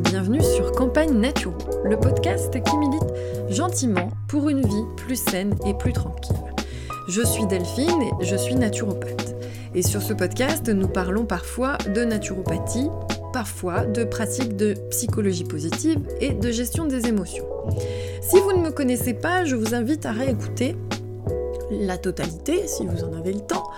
bienvenue sur Campagne Naturo, le podcast qui milite gentiment pour une vie plus saine et plus tranquille. Je suis Delphine et je suis naturopathe. Et sur ce podcast, nous parlons parfois de naturopathie, parfois de pratiques de psychologie positive et de gestion des émotions. Si vous ne me connaissez pas, je vous invite à réécouter la totalité, si vous en avez le temps,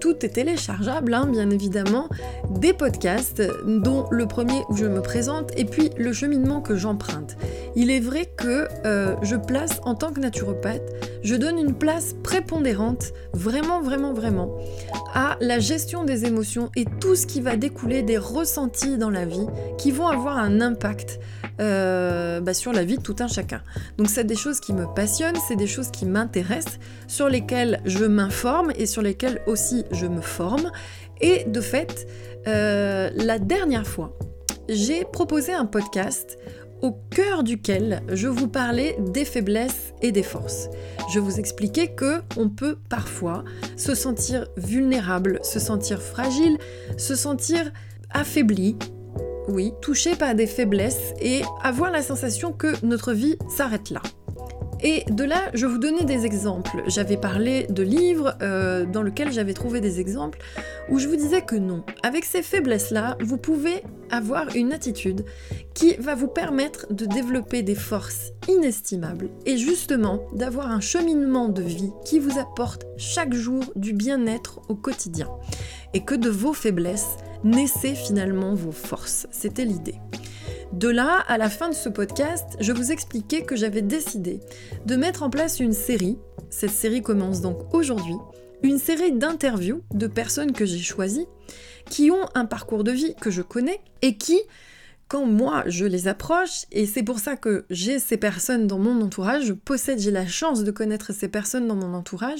tout est téléchargeable, hein, bien évidemment, des podcasts, dont le premier où je me présente, et puis le cheminement que j'emprunte. Il est vrai que euh, je place, en tant que naturopathe, je donne une place prépondérante, vraiment, vraiment, vraiment, à la gestion des émotions et tout ce qui va découler des ressentis dans la vie qui vont avoir un impact euh, bah, sur la vie de tout un chacun. Donc c'est des choses qui me passionnent, c'est des choses qui m'intéressent, sur lesquelles je m'informe et sur lesquelles aussi je me forme. Et de fait, euh, la dernière fois, j'ai proposé un podcast au cœur duquel je vous parlais des faiblesses et des forces. Je vous expliquais que on peut parfois se sentir vulnérable, se sentir fragile, se sentir affaibli, oui, touché par des faiblesses et avoir la sensation que notre vie s'arrête là. Et de là, je vous donnais des exemples. J'avais parlé de livres euh, dans lesquels j'avais trouvé des exemples où je vous disais que non. Avec ces faiblesses-là, vous pouvez avoir une attitude qui va vous permettre de développer des forces inestimables et justement d'avoir un cheminement de vie qui vous apporte chaque jour du bien-être au quotidien. Et que de vos faiblesses naissaient finalement vos forces. C'était l'idée. De là, à la fin de ce podcast, je vous expliquais que j'avais décidé de mettre en place une série. Cette série commence donc aujourd'hui. Une série d'interviews de personnes que j'ai choisies, qui ont un parcours de vie que je connais et qui quand moi je les approche, et c'est pour ça que j'ai ces personnes dans mon entourage, je possède, j'ai la chance de connaître ces personnes dans mon entourage,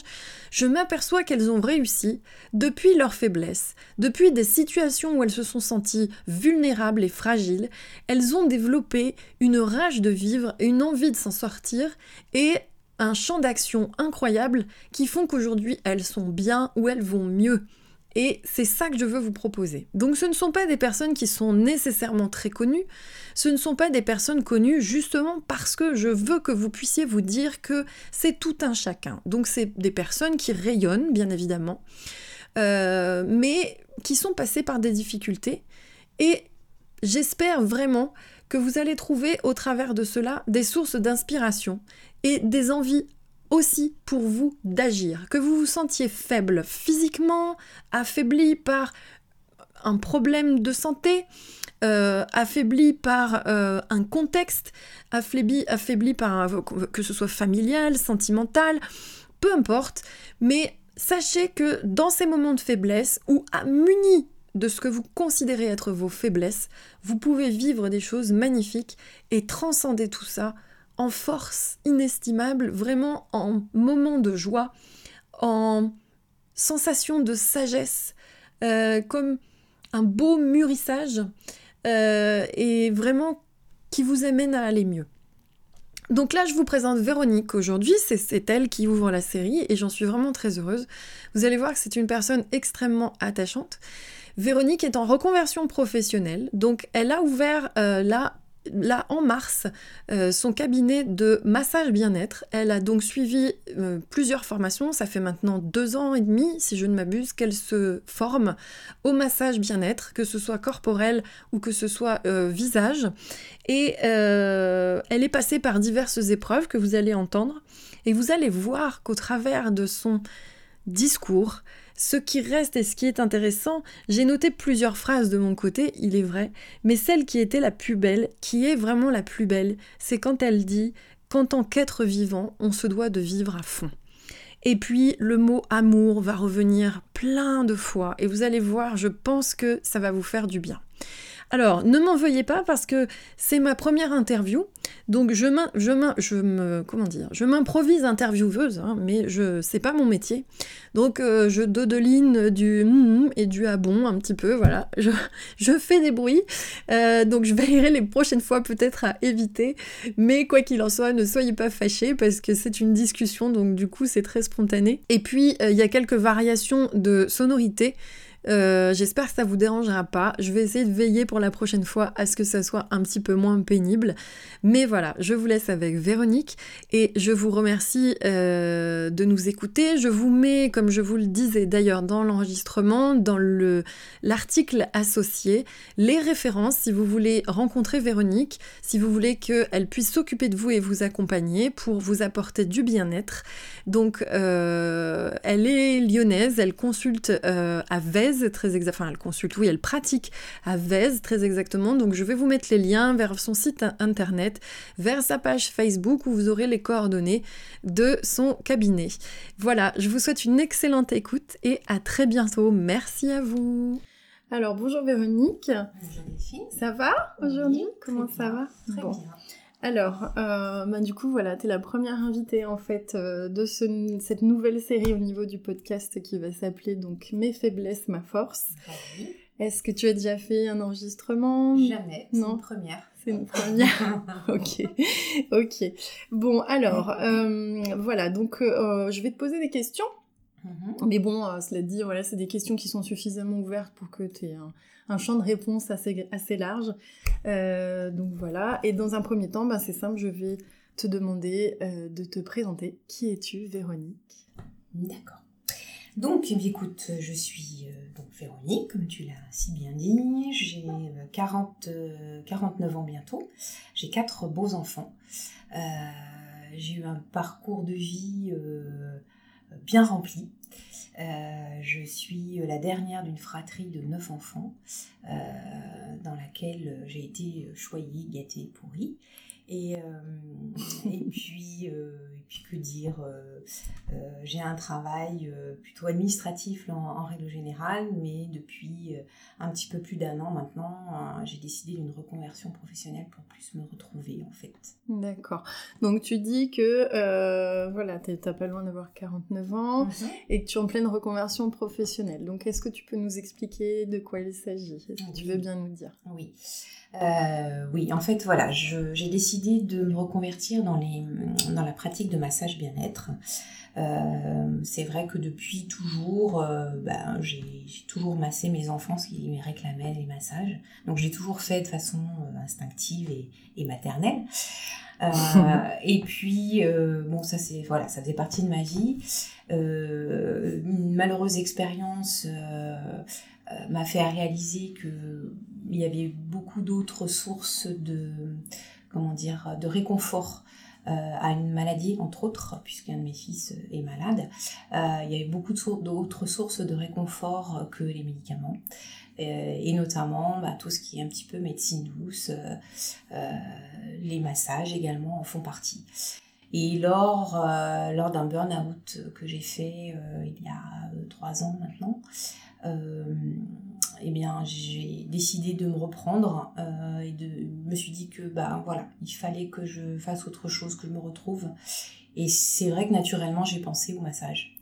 je m'aperçois qu'elles ont réussi depuis leur faiblesse, depuis des situations où elles se sont senties vulnérables et fragiles, elles ont développé une rage de vivre, une envie de s'en sortir et un champ d'action incroyable qui font qu'aujourd'hui elles sont bien ou elles vont mieux. Et c'est ça que je veux vous proposer. Donc ce ne sont pas des personnes qui sont nécessairement très connues, ce ne sont pas des personnes connues justement parce que je veux que vous puissiez vous dire que c'est tout un chacun. Donc c'est des personnes qui rayonnent, bien évidemment, euh, mais qui sont passées par des difficultés. Et j'espère vraiment que vous allez trouver au travers de cela des sources d'inspiration et des envies aussi pour vous d'agir, que vous vous sentiez faible physiquement, affaibli par un problème de santé, euh, affaibli par euh, un contexte, affaibli, par que ce soit familial, sentimental, peu importe, mais sachez que dans ces moments de faiblesse ou à muni de ce que vous considérez être vos faiblesses, vous pouvez vivre des choses magnifiques et transcender tout ça force inestimable, vraiment en moment de joie, en sensation de sagesse, euh, comme un beau mûrissage, euh, et vraiment qui vous amène à aller mieux. Donc là, je vous présente Véronique aujourd'hui, c'est elle qui ouvre la série et j'en suis vraiment très heureuse. Vous allez voir que c'est une personne extrêmement attachante. Véronique est en reconversion professionnelle, donc elle a ouvert euh, là là en mars euh, son cabinet de massage bien-être. Elle a donc suivi euh, plusieurs formations. Ça fait maintenant deux ans et demi, si je ne m'abuse, qu'elle se forme au massage bien-être, que ce soit corporel ou que ce soit euh, visage. Et elle est passée par diverses épreuves que vous allez entendre. Et vous allez voir qu'au travers de son discours, ce qui reste et ce qui est intéressant, j'ai noté plusieurs phrases de mon côté, il est vrai, mais celle qui était la plus belle, qui est vraiment la plus belle, c'est quand elle dit qu'en tant qu'être vivant, on se doit de vivre à fond. Et puis le mot amour va revenir plein de fois et vous allez voir, je pense que ça va vous faire du bien. Alors, ne m'en veuillez pas parce que c'est ma première interview, donc je, me, m'improvise intervieweuse, hein, mais je c'est pas mon métier. Donc euh, je dodeline du mm, et du ah bon un petit peu, voilà. Je, je fais des bruits, euh, donc je veillerai les prochaines fois peut-être à éviter. Mais quoi qu'il en soit, ne soyez pas fâchés parce que c'est une discussion, donc du coup c'est très spontané. Et puis euh, il y a quelques variations de sonorité Euh, j'espère que ça vous dérangera pas. Je vais essayer de veiller pour la prochaine fois à ce que ça soit un petit peu moins pénible. Mais voilà, je vous laisse avec Véronique et je vous remercie euh, de nous écouter. Je vous mets, comme je vous le disais d'ailleurs dans l'enregistrement, dans le l'article associé, les références si vous voulez rencontrer Véronique, si vous voulez qu'elle puisse s'occuper de vous et vous accompagner pour vous apporter du bien-être. Donc, euh, elle est lyonnaise, elle consulte à Vez très exactement, enfin elle consulte, oui, elle pratique à Vez très exactement. Donc je vais vous mettre les liens vers son site internet, vers sa page Facebook où vous aurez les coordonnées de son cabinet. Voilà, je vous souhaite une excellente écoute et à très bientôt. Merci à vous. Alors bonjour Véronique. Bonjour Delphine. Ça va aujourd'hui? Comment ça va? Très bien. Alors, euh, bah, du coup, voilà, tu es la première invitée en fait euh, de cette nouvelle série au niveau du podcast qui va s'appeler donc Mes faiblesses, ma force. Bah oui. Est-ce que tu as déjà fait un enregistrement? Jamais, c'est Non. une première. C'est une première. ok, ok. Bon, alors, euh, voilà, donc je vais te poser des questions. Mhm. Mais bon, cela dit, voilà, c'est des questions qui sont suffisamment ouvertes pour que tu aies un, un champ de réponse assez, assez large. Euh, donc voilà. Et dans un premier temps, bah, c'est simple, je vais te demander euh, de te présenter. Qui es-tu, Véronique? D'accord. Donc, eh écoute, je suis euh, donc Véronique, comme tu l'as si bien dit. J'ai euh, 40, euh, 49 ans bientôt. J'ai quatre beaux enfants. J'ai eu un parcours de vie bien rempli. Euh, je suis la dernière d'une fratrie de neuf enfants, euh, dans laquelle j'ai été choyée, gâtée, pourrie. Et, euh, et, puis, euh, et puis, que dire euh, J'ai un travail plutôt administratif en, en, règle générale, mais depuis un petit peu plus d'un an maintenant, j'ai décidé d'une reconversion professionnelle pour plus me retrouver en fait. D'accord. Donc tu dis que voilà, t'as pas loin d'avoir 49 ans Mhm. et que tu es en pleine reconversion professionnelle. Donc est-ce que tu peux nous expliquer de quoi il s'agit? Est-ce que tu veux bien nous dire? Oui. Euh, oui, en fait, voilà, j'ai décidé de me reconvertir dans, les, dans la pratique de massage bien-être. Euh, c'est vrai que depuis toujours, euh, ben, j'ai toujours massé mes enfants, ce qui me réclamaient les massages. Donc, j'ai toujours fait de façon instinctive et, et maternelle. Et puis, bon, ça, c'est voilà, ça faisait partie de ma vie. Une malheureuse expérience m'a fait réaliser que il y avait beaucoup d'autres sources de comment dire de réconfort euh, à une maladie entre autres puisqu'un de mes fils est malade. Euh, il y avait beaucoup d'autres sources de réconfort que les médicaments Euh, et notamment bah, tout ce qui est un petit peu médecine douce les massages également en font partie. Et lors, lors d'un burn-out que j'ai fait il y a trois ans maintenant, eh bien, j'ai décidé de me reprendre euh, et de me suis dit que bah voilà, il fallait que je fasse autre chose, que je me retrouve. Et c'est vrai que naturellement, j'ai pensé au massage.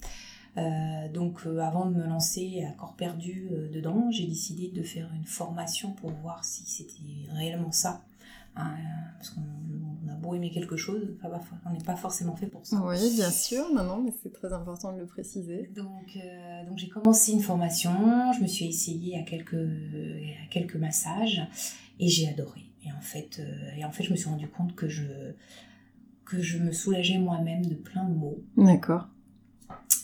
Euh, donc, euh, avant de me lancer à corps perdu euh, dedans, j'ai décidé de faire une formation pour voir si c'était réellement ça. Hein, parce qu'on on a beau aimer quelque chose, on n'est pas forcément fait pour ça. Oui, bien sûr, non, non, mais c'est très important de le préciser. Donc, euh, donc j'ai commencé une formation, je me suis essayée à quelques, à quelques massages et j'ai adoré. Et en, fait, euh, et en fait, je me suis rendu compte que je, que je me soulageais moi-même de plein de maux, D'accord.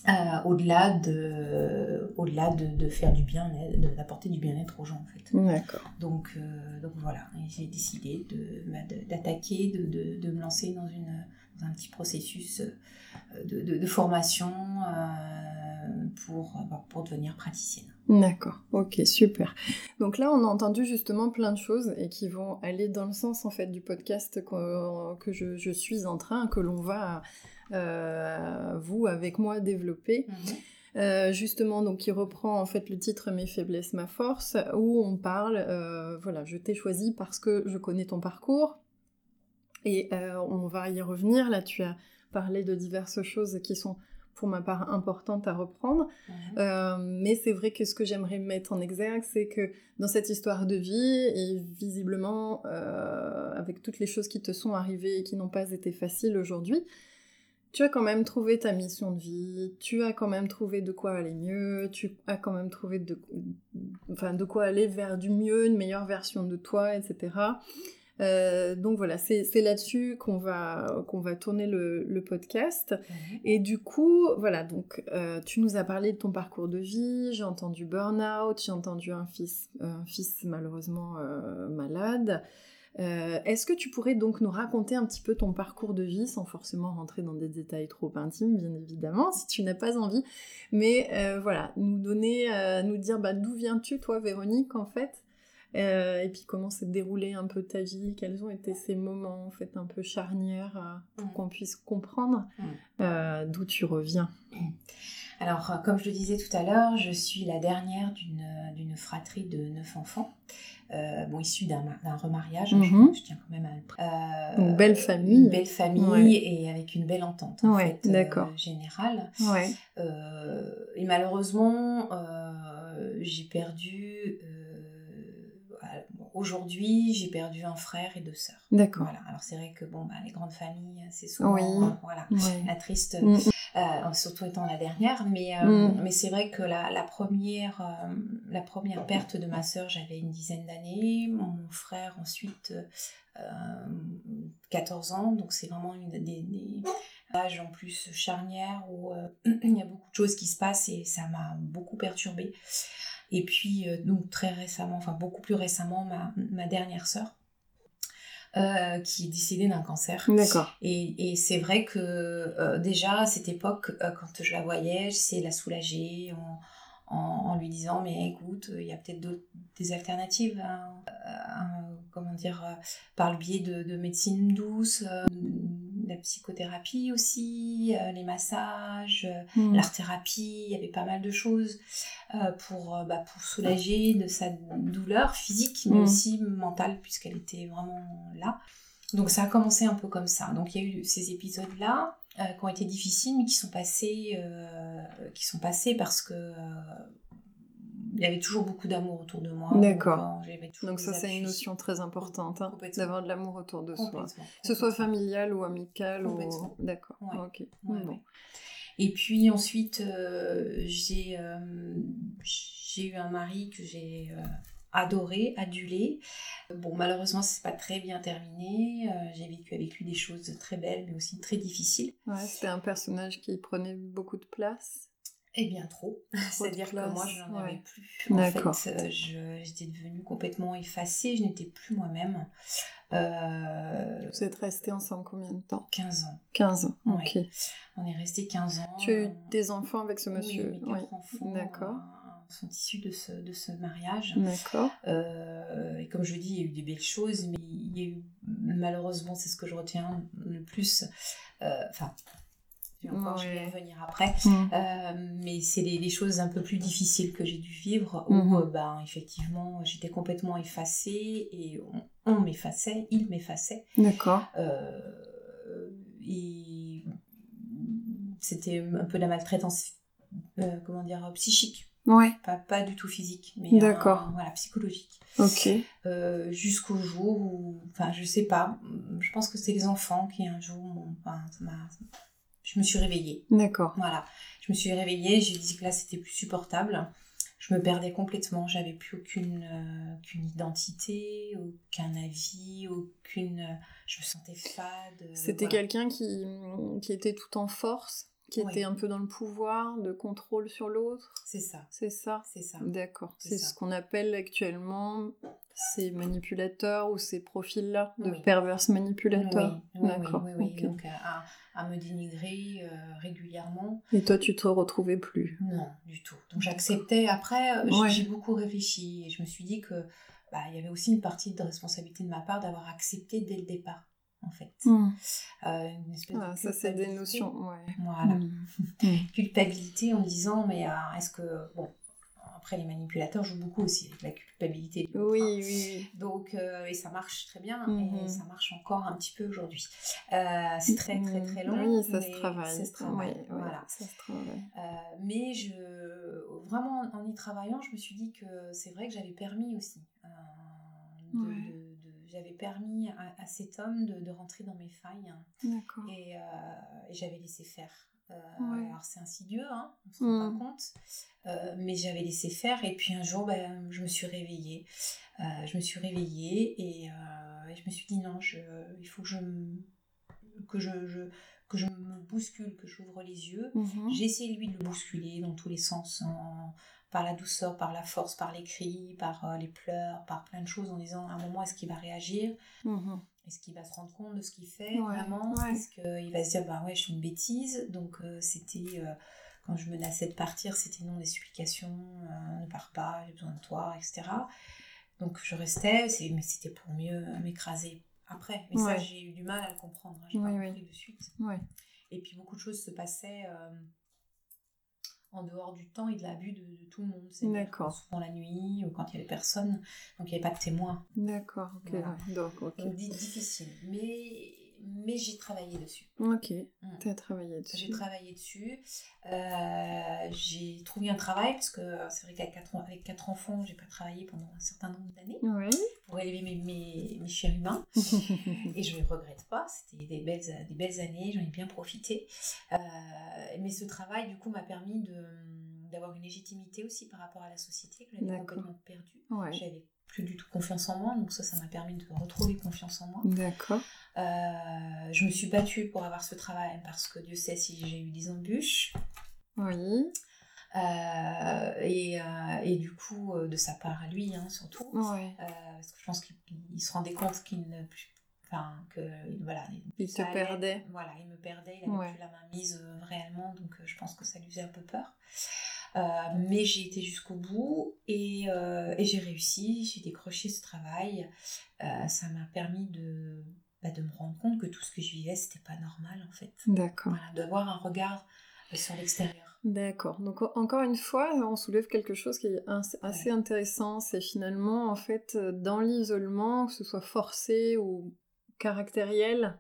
Euh, au-delà de, au-delà de, de faire du bien, d'apporter du bien-être aux gens en fait. D'accord. Donc, euh, donc voilà, j'ai décidé de, bah, de- d'attaquer, de, de, de me lancer dans, une, dans un petit processus euh, de, formation euh, pour, bah, pour devenir praticienne. D'accord, ok, super. Donc là, on a entendu justement plein de choses et qui vont aller dans le sens en fait du podcast que, que je, je suis en train, que l'on va, vous, avec moi, développer. Euh, justement, donc qui reprend en fait le titre Mes faiblesses, ma force, où on parle, euh, voilà, je t'ai choisi parce que je connais ton parcours et euh, on va y revenir. Là, tu as parlé de diverses choses qui sont pour ma part importantes à reprendre. Mhm. Euh, mais c'est vrai que ce que j'aimerais mettre en exergue, c'est que dans cette histoire de vie, et visiblement euh, avec toutes les choses qui te sont arrivées et qui n'ont pas été faciles aujourd'hui, tu as quand même trouvé ta mission de vie, tu as quand même trouvé de quoi aller mieux, tu as quand même trouvé de, enfin, de quoi aller vers du mieux, une meilleure version de toi, etc. Euh, donc voilà, c'est là-dessus qu'on va, qu'on va tourner le, podcast. Mhm. Et du coup, voilà, donc euh, tu nous as parlé de ton parcours de vie, j'ai entendu burn-out, j'ai entendu un fils, un fils malheureusement euh, malade. Est-ce que tu pourrais donc nous raconter un petit peu ton parcours de vie sans forcément rentrer dans des détails trop intimes, bien évidemment, si tu n'as pas envie, mais voilà, nous donner, nous dire bah, d'où viens-tu toi, Véronique, en fait euh, et puis comment s'est déroulée un peu ta vie, quels ont été ces moments en fait un peu charnières euh, pour mm. qu'on puisse comprendre mm. euh, d'où tu reviens. Alors comme je le disais tout à l'heure, je suis la dernière d'une fratrie de neuf enfants. Bon, issus d'un remariage, mm-hmm. je, tiens quand même à Une belle famille. Une belle famille et avec une belle entente en fait, générale. Ouais. et malheureusement, j'ai perdu aujourd'hui, j'ai perdu un frère et deux sœurs. D'accord. Voilà. Alors c'est vrai que bon, bah, les grandes familles, c'est souvent euh, voilà, la triste, mm. euh, surtout étant la dernière. Mais, euh, mm. mais c'est vrai que la, la première, la première perte de ma sœur, j'avais une dizaine d'années. Mon frère ensuite 14 ans. Donc c'est vraiment une des, des âges en plus charnières où il y a beaucoup de choses qui se passent et ça m'a beaucoup perturbée. Et puis, euh, donc très récemment, enfin beaucoup plus récemment, ma, ma dernière sœur. Euh, qui est décédée d'un cancer. D'accord. Et, et c'est vrai que euh, déjà à cette époque, quand je la voyais, de la soulager en, en, lui disant mais écoute, il y a peut-être des alternatives, hein, comment dire, par le biais de, de médecine douce, la psychothérapie aussi, euh, les massages, euh, mm. l'art-thérapie, il y avait pas mal de choses euh, pour, bah, pour soulager de sa douleur physique, mais mm. aussi mentale, puisqu'elle était vraiment là. Donc ça a commencé un peu comme ça. Donc il y a eu ces épisodes-là qui ont été difficiles, mais qui sont passés, qui sont passés parce que il y avait toujours beaucoup d'amour autour de moi. D'accord. Donc, ça, c'est une notion très importante, hein, d'avoir de l'amour autour de soi. Que ce soit familial ou amical. Ou... D'accord. Ok. Et puis ensuite, euh, j'ai euh, j'ai eu un mari que j'ai euh, adoré, adulé. Bon, malheureusement, c'est pas très bien terminé. j'ai vécu avec lui des choses très belles, mais aussi très difficiles. Ouais, c'était un personnage qui prenait beaucoup de place. Eh bien trop. C'est-à-dire que moi, je n'en avais plus. En fait, euh, j'étais devenue complètement effacée, je n'étais plus moi-même. Euh... Vous êtes restés ensemble combien de temps? 15 ans. 15 ans, ok. On est restés 15 ans. Tu as eu des enfants avec ce monsieur Oui, mes quatre enfants D'accord. Euh, sont issus de ce, de ce mariage. D'accord. Euh, et comme je dis, il y a eu des belles choses, mais il y a eu, malheureusement, c'est ce que je retiens le plus. Enfin, encore, je vais revenir après. Mm. Euh, mais c'est les, choses un peu plus difficiles que j'ai dû vivre où, mm-hmm. euh, ben, effectivement, j'étais complètement effacée et on, m'effaçait, il m'effaçait. D'accord. Euh, et c'était un peu de la maltraitance, comment dire, psychique. Ouais. Pas, pas du tout physique, mais D'accord. voilà, psychologique. Ok. Jusqu'au jour où, enfin, je sais pas, je pense que c'est les enfants qui un jour, enfin, ça m'a je me suis réveillée. D'accord. Voilà. Je me suis réveillée, j'ai dit que là c'était plus supportable. Je me perdais complètement, j'avais plus aucune, euh, identité, aucun avis, aucune. Euh, je me sentais fade. C'était quelqu'un qui, qui était tout en force? Qui était un peu dans le pouvoir, de contrôle sur l'autre. C'est ça. C'est ça. C'est ça. D'accord. C'est ce qu'on appelle actuellement ces manipulateurs ou ces profils-là de perverses manipulateurs. Oui, D'accord. Oui, oui, Donc à, me dénigrer euh, régulièrement. Et toi, tu te retrouvais plus Non, du tout. Donc j'acceptais. Après, euh, j'ai beaucoup réfléchi et je me suis dit que bah, il y avait aussi une partie de responsabilité de ma part d'avoir accepté dès le départ en fait. Hmm. Euh, ah, ça, c'est des notions. Voilà. Hmm. Culpabilité en disant, mais euh, est-ce que. Bon, après, les manipulateurs jouent beaucoup aussi avec la culpabilité. Oui, oui, oui. Donc, euh, et ça marche très bien, et ça marche encore un petit peu aujourd'hui. c'est très, très, très long. Oui, ça se travaille. Ça se travaille. voilà. Ça se travaille. mais je, vraiment, en y travaillant, je me suis dit que c'est vrai que j'avais permis aussi de j'avais permis à, cet homme de, rentrer dans mes failles. D'accord. Et, j'avais laissé faire. Alors c'est insidieux, hein, on se rend pas mm. compte. mais j'avais laissé faire et puis un jour, ben, je me suis réveillée. je me suis réveillée et, je me suis dit non, je, il faut que je, que je, que je me bouscule, que j'ouvre les yeux. Mhm. J'ai essayé lui de le bousculer dans tous les sens, par la douceur, par la force, par les cris, par euh, les pleurs, par plein de choses, en disant à un moment est-ce qu'il va réagir? Mhm. Est-ce qu'il va se rendre compte de ce qu'il fait vraiment? Est-ce qu'il va se dire bah ouais je fais une bêtise? Donc euh, c'était euh, quand je menaçais de partir, c'était non des supplications, ne pars pas, j'ai besoin de toi, etc. Donc je restais, mais c'était pour mieux m'écraser après. Mais ça, j'ai eu du mal à le comprendre. Hein. J'ai pas compris de suite. Et puis beaucoup de choses se passaient euh, en dehors du temps et de la vue de, tout le monde. C'est souvent la nuit ou quand il y avait personne. Donc il n'y avait pas de témoins. D'accord, ok. Donc, difficile. Mais mais j'ai travaillé dessus. Ok, mm. tu as travaillé dessus. J'ai travaillé dessus. Euh, j'ai trouvé un travail parce que c'est vrai qu'avec quatre, avec quatre enfants, j'ai pas travaillé pendant un certain nombre d'années pour élever mes, mes, mes chers humains. et je ne regrette pas. C'était des belles, des belles années, j'en ai bien profité. Euh, mais ce travail, du coup, m'a permis de d'avoir une légitimité aussi par rapport à la société que j'avais complètement perdue. J'avais plus du tout confiance en moi, donc ça, ça m'a permis de retrouver confiance en moi. D'accord. Euh, je me suis battue pour avoir ce travail parce que Dieu sait si j'ai eu des embûches. Oui. Euh, et, euh, et, du coup, de sa part à lui, hein, surtout. Ouais. parce que je pense qu'il se rendait compte qu'il ne. Enfin, que. Voilà. Il te perdait. Voilà, il me perdait, il n'avait plus la main mise réellement, donc je pense que ça lui faisait un peu peur. Euh, mais j'ai été jusqu'au bout et, euh, et j'ai réussi, j'ai décroché ce travail. Euh, ça m'a permis de, bah, de me rendre compte que tout ce que je vivais, c'était pas normal en fait. D'accord. Voilà, d'avoir un regard sur l'extérieur. D'accord. Donc encore une fois, on soulève quelque chose qui est assez intéressant. C'est finalement en fait dans l'isolement, que ce soit forcé ou caractériel,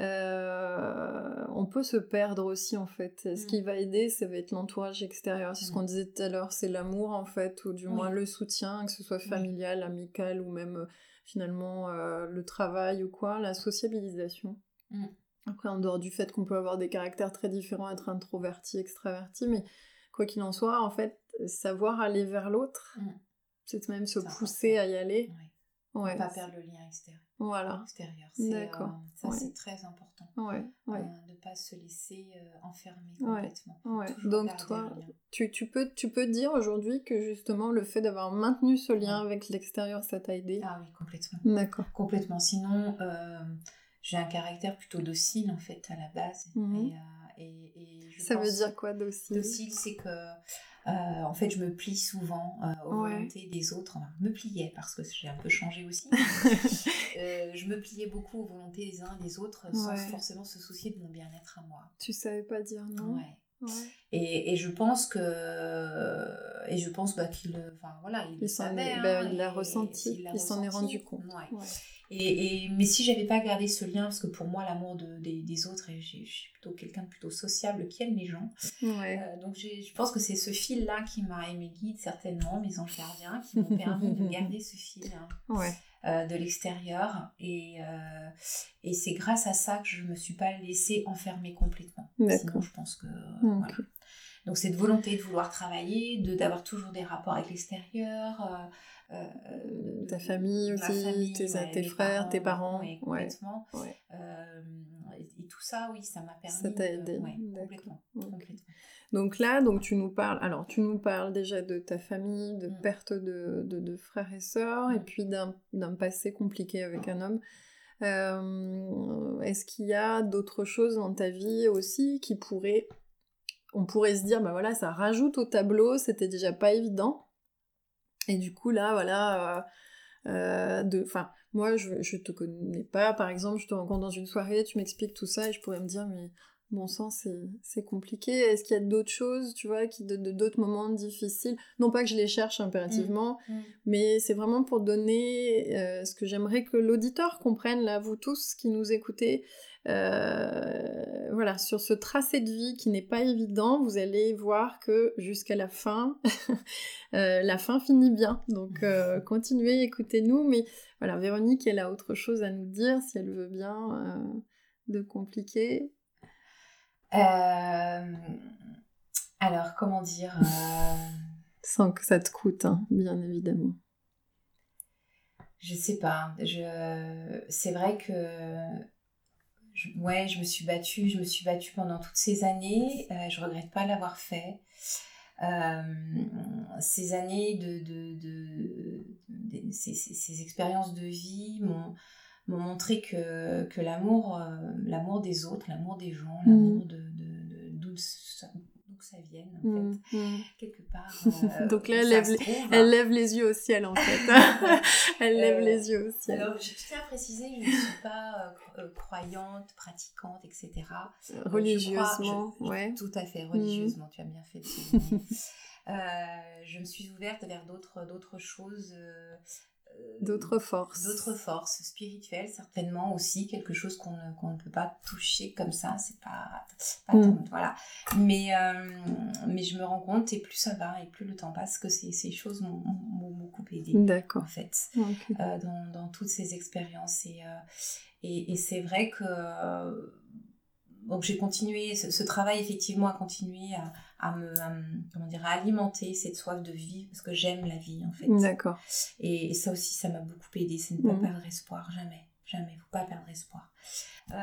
euh, on peut se perdre aussi en fait. Ce qui mm. va aider, ça va être l'entourage extérieur. C'est ce qu'on mm. disait tout à l'heure, c'est l'amour en fait, ou du moins le soutien, que ce soit familial, amical ou même euh, finalement euh, le travail ou quoi, la sociabilisation. Mm. Après, en dehors du fait qu'on peut avoir des caractères très différents, être introverti, extraverti, mais quoi qu'il en soit, en fait, savoir aller vers l'autre, c'est même se pousser à y aller. Ouais. Ne pas perdre le lien extérieur. Voilà. Extérieur. D'accord. Euh, ça, c'est très important. Ouais. ouais. Euh, de ne pas se laisser euh, enfermer complètement. Ouais. Donc, toi, tu, tu, peux, tu peux dire aujourd'hui que justement, le fait d'avoir maintenu ce lien avec l'extérieur, ça t'a aidé Ah oui, complètement. D'accord. Complètement. Sinon, j'ai un caractère plutôt docile, en fait, à la base. Mhm. Et, et, je ça veut dire quoi, docile? Docile, c'est que euh, en fait, je me plie souvent euh, aux volontés des autres. Enfin, me pliais parce que j'ai un peu changé aussi. Euh, je me pliais beaucoup aux volontés des uns et des autres sans forcément se soucier de mon bien-être à moi. Tu savais pas dire non Ouais. Et, et, je pense que et je pense bah, qu'il enfin voilà il, bah, il l'a ressenti il s'en est rendu compte ouais. Et, mais si j'avais pas gardé ce lien, parce que pour moi, l'amour de, des, autres, et je suis plutôt quelqu'un de plutôt sociable qui aime les gens. Euh, donc je pense que c'est ce fil-là qui m'a, et mes guides certainement, mes anges gardiens, qui m'ont permis de garder ce fil hein, euh, de l'extérieur. Et, euh, et c'est grâce à ça que je me suis pas laissée enfermer complètement. Sinon, je pense que. Donc cette volonté de vouloir travailler, de d'avoir toujours des rapports avec l'extérieur. Euh, ta famille aussi, tes, frères, tes parents. complètement. Euh, et, tout ça, oui, ça m'a permis. Ça t'a aidé. complètement, Donc là, donc tu nous parles. Alors, tu nous parles déjà de ta famille, de mm. perte de, de, frères et sœurs, et mm. puis d'un passé compliqué avec un homme. Euh, est-ce qu'il y a d'autres choses dans ta vie aussi qui pourraient, on pourrait se dire, bah voilà, ça rajoute au tableau, c'était déjà pas évident. Et du coup, là, voilà, euh, euh, de, enfin, moi, je, je te connais pas, par exemple, je te rencontre dans une soirée, tu m'expliques tout ça, et je pourrais me dire, mais bon sang, c'est compliqué. Est-ce qu'il y a d'autres choses, tu vois, qui, de d'autres moments difficiles? Non pas que je les cherche impérativement, mmh, mmh. mais c'est vraiment pour donner euh, ce que j'aimerais que l'auditeur comprenne, là, vous tous qui nous écoutez. Voilà, voilà, sur ce tracé de vie qui n'est pas évident, vous allez voir que jusqu'à la fin, la fin finit bien. Donc continuez, écoutez-nous. Mais voilà, Véronique, elle a autre chose à nous dire si elle veut bien de compliquer. Alors, comment dire Sans que ça te coûte, hein, bien évidemment. Je sais pas. Je... C'est vrai que je... ouais, je me suis battue, je me suis battue pendant toutes ces années. Euh, je regrette pas l'avoir fait. Euh, ces années de, de, de, ces, ces, expériences de vie m'ont montré que, que l'amour euh, l'amour des autres l'amour des gens l'amour de, de, que ça vienne, en mmh, fait. Mmh. Quelque part. Euh, Donc là, elle lève, les, elle lève, les yeux au ciel, en fait. elle lève euh, les yeux au ciel. Alors, je tiens à préciser, je ne suis pas euh, croyante, pratiquante, etc. Religieusement, ouais. Tout à fait, religieusement, tu as bien fait de je me suis ouverte vers d'autres choses D'autres forces. D'autres forces spirituelles, certainement aussi, quelque chose qu'on ne, ne peut pas toucher comme ça, c'est pas, pas mm. voilà. Mais, euh, mais je me rends compte, et plus ça va, et plus le temps passe, que ces, ces choses m'ont beaucoup aidé. D'accord. En fait, euh, dans, dans, toutes ces expériences. Et, euh, et, et c'est vrai que donc j'ai continué, ce, travail effectivement a continué à, me, comment dire, à alimenter cette soif de vie parce que j'aime la vie en fait. D'accord. Et, ça aussi, ça m'a beaucoup aidé, c'est ne pas mm. perdre espoir, jamais, jamais, faut pas perdre espoir. Euh,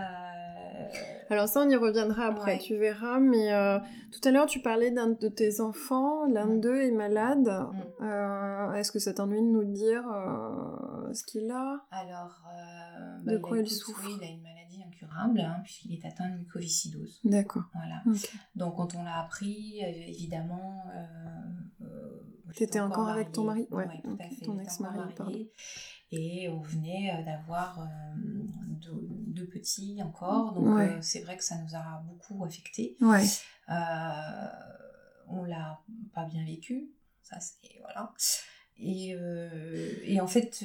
Alors ça, on y reviendra après, tu verras. Mais euh, tout à l'heure, tu parlais d'un de tes enfants, l'un d'eux est malade. Mm. Euh, est-ce que ça t'ennuie de nous dire ce qu'il a? Alors, de bah, quoi il, souffre? Il a une maladie incurable, hein, puisqu'il est atteint de mucoviscidose. D'accord. Voilà. Donc quand on l'a appris, évidemment... tu étais encore, avec ton mari? Oui, tout à fait. Ton ex-mari, pardon. Et on venait euh, d'avoir euh, deux, petits encore. Donc euh, c'est vrai que ça nous a beaucoup affecté. Ouais. on l'a pas bien vécu. Ça, c'est. Voilà. Et, et en fait.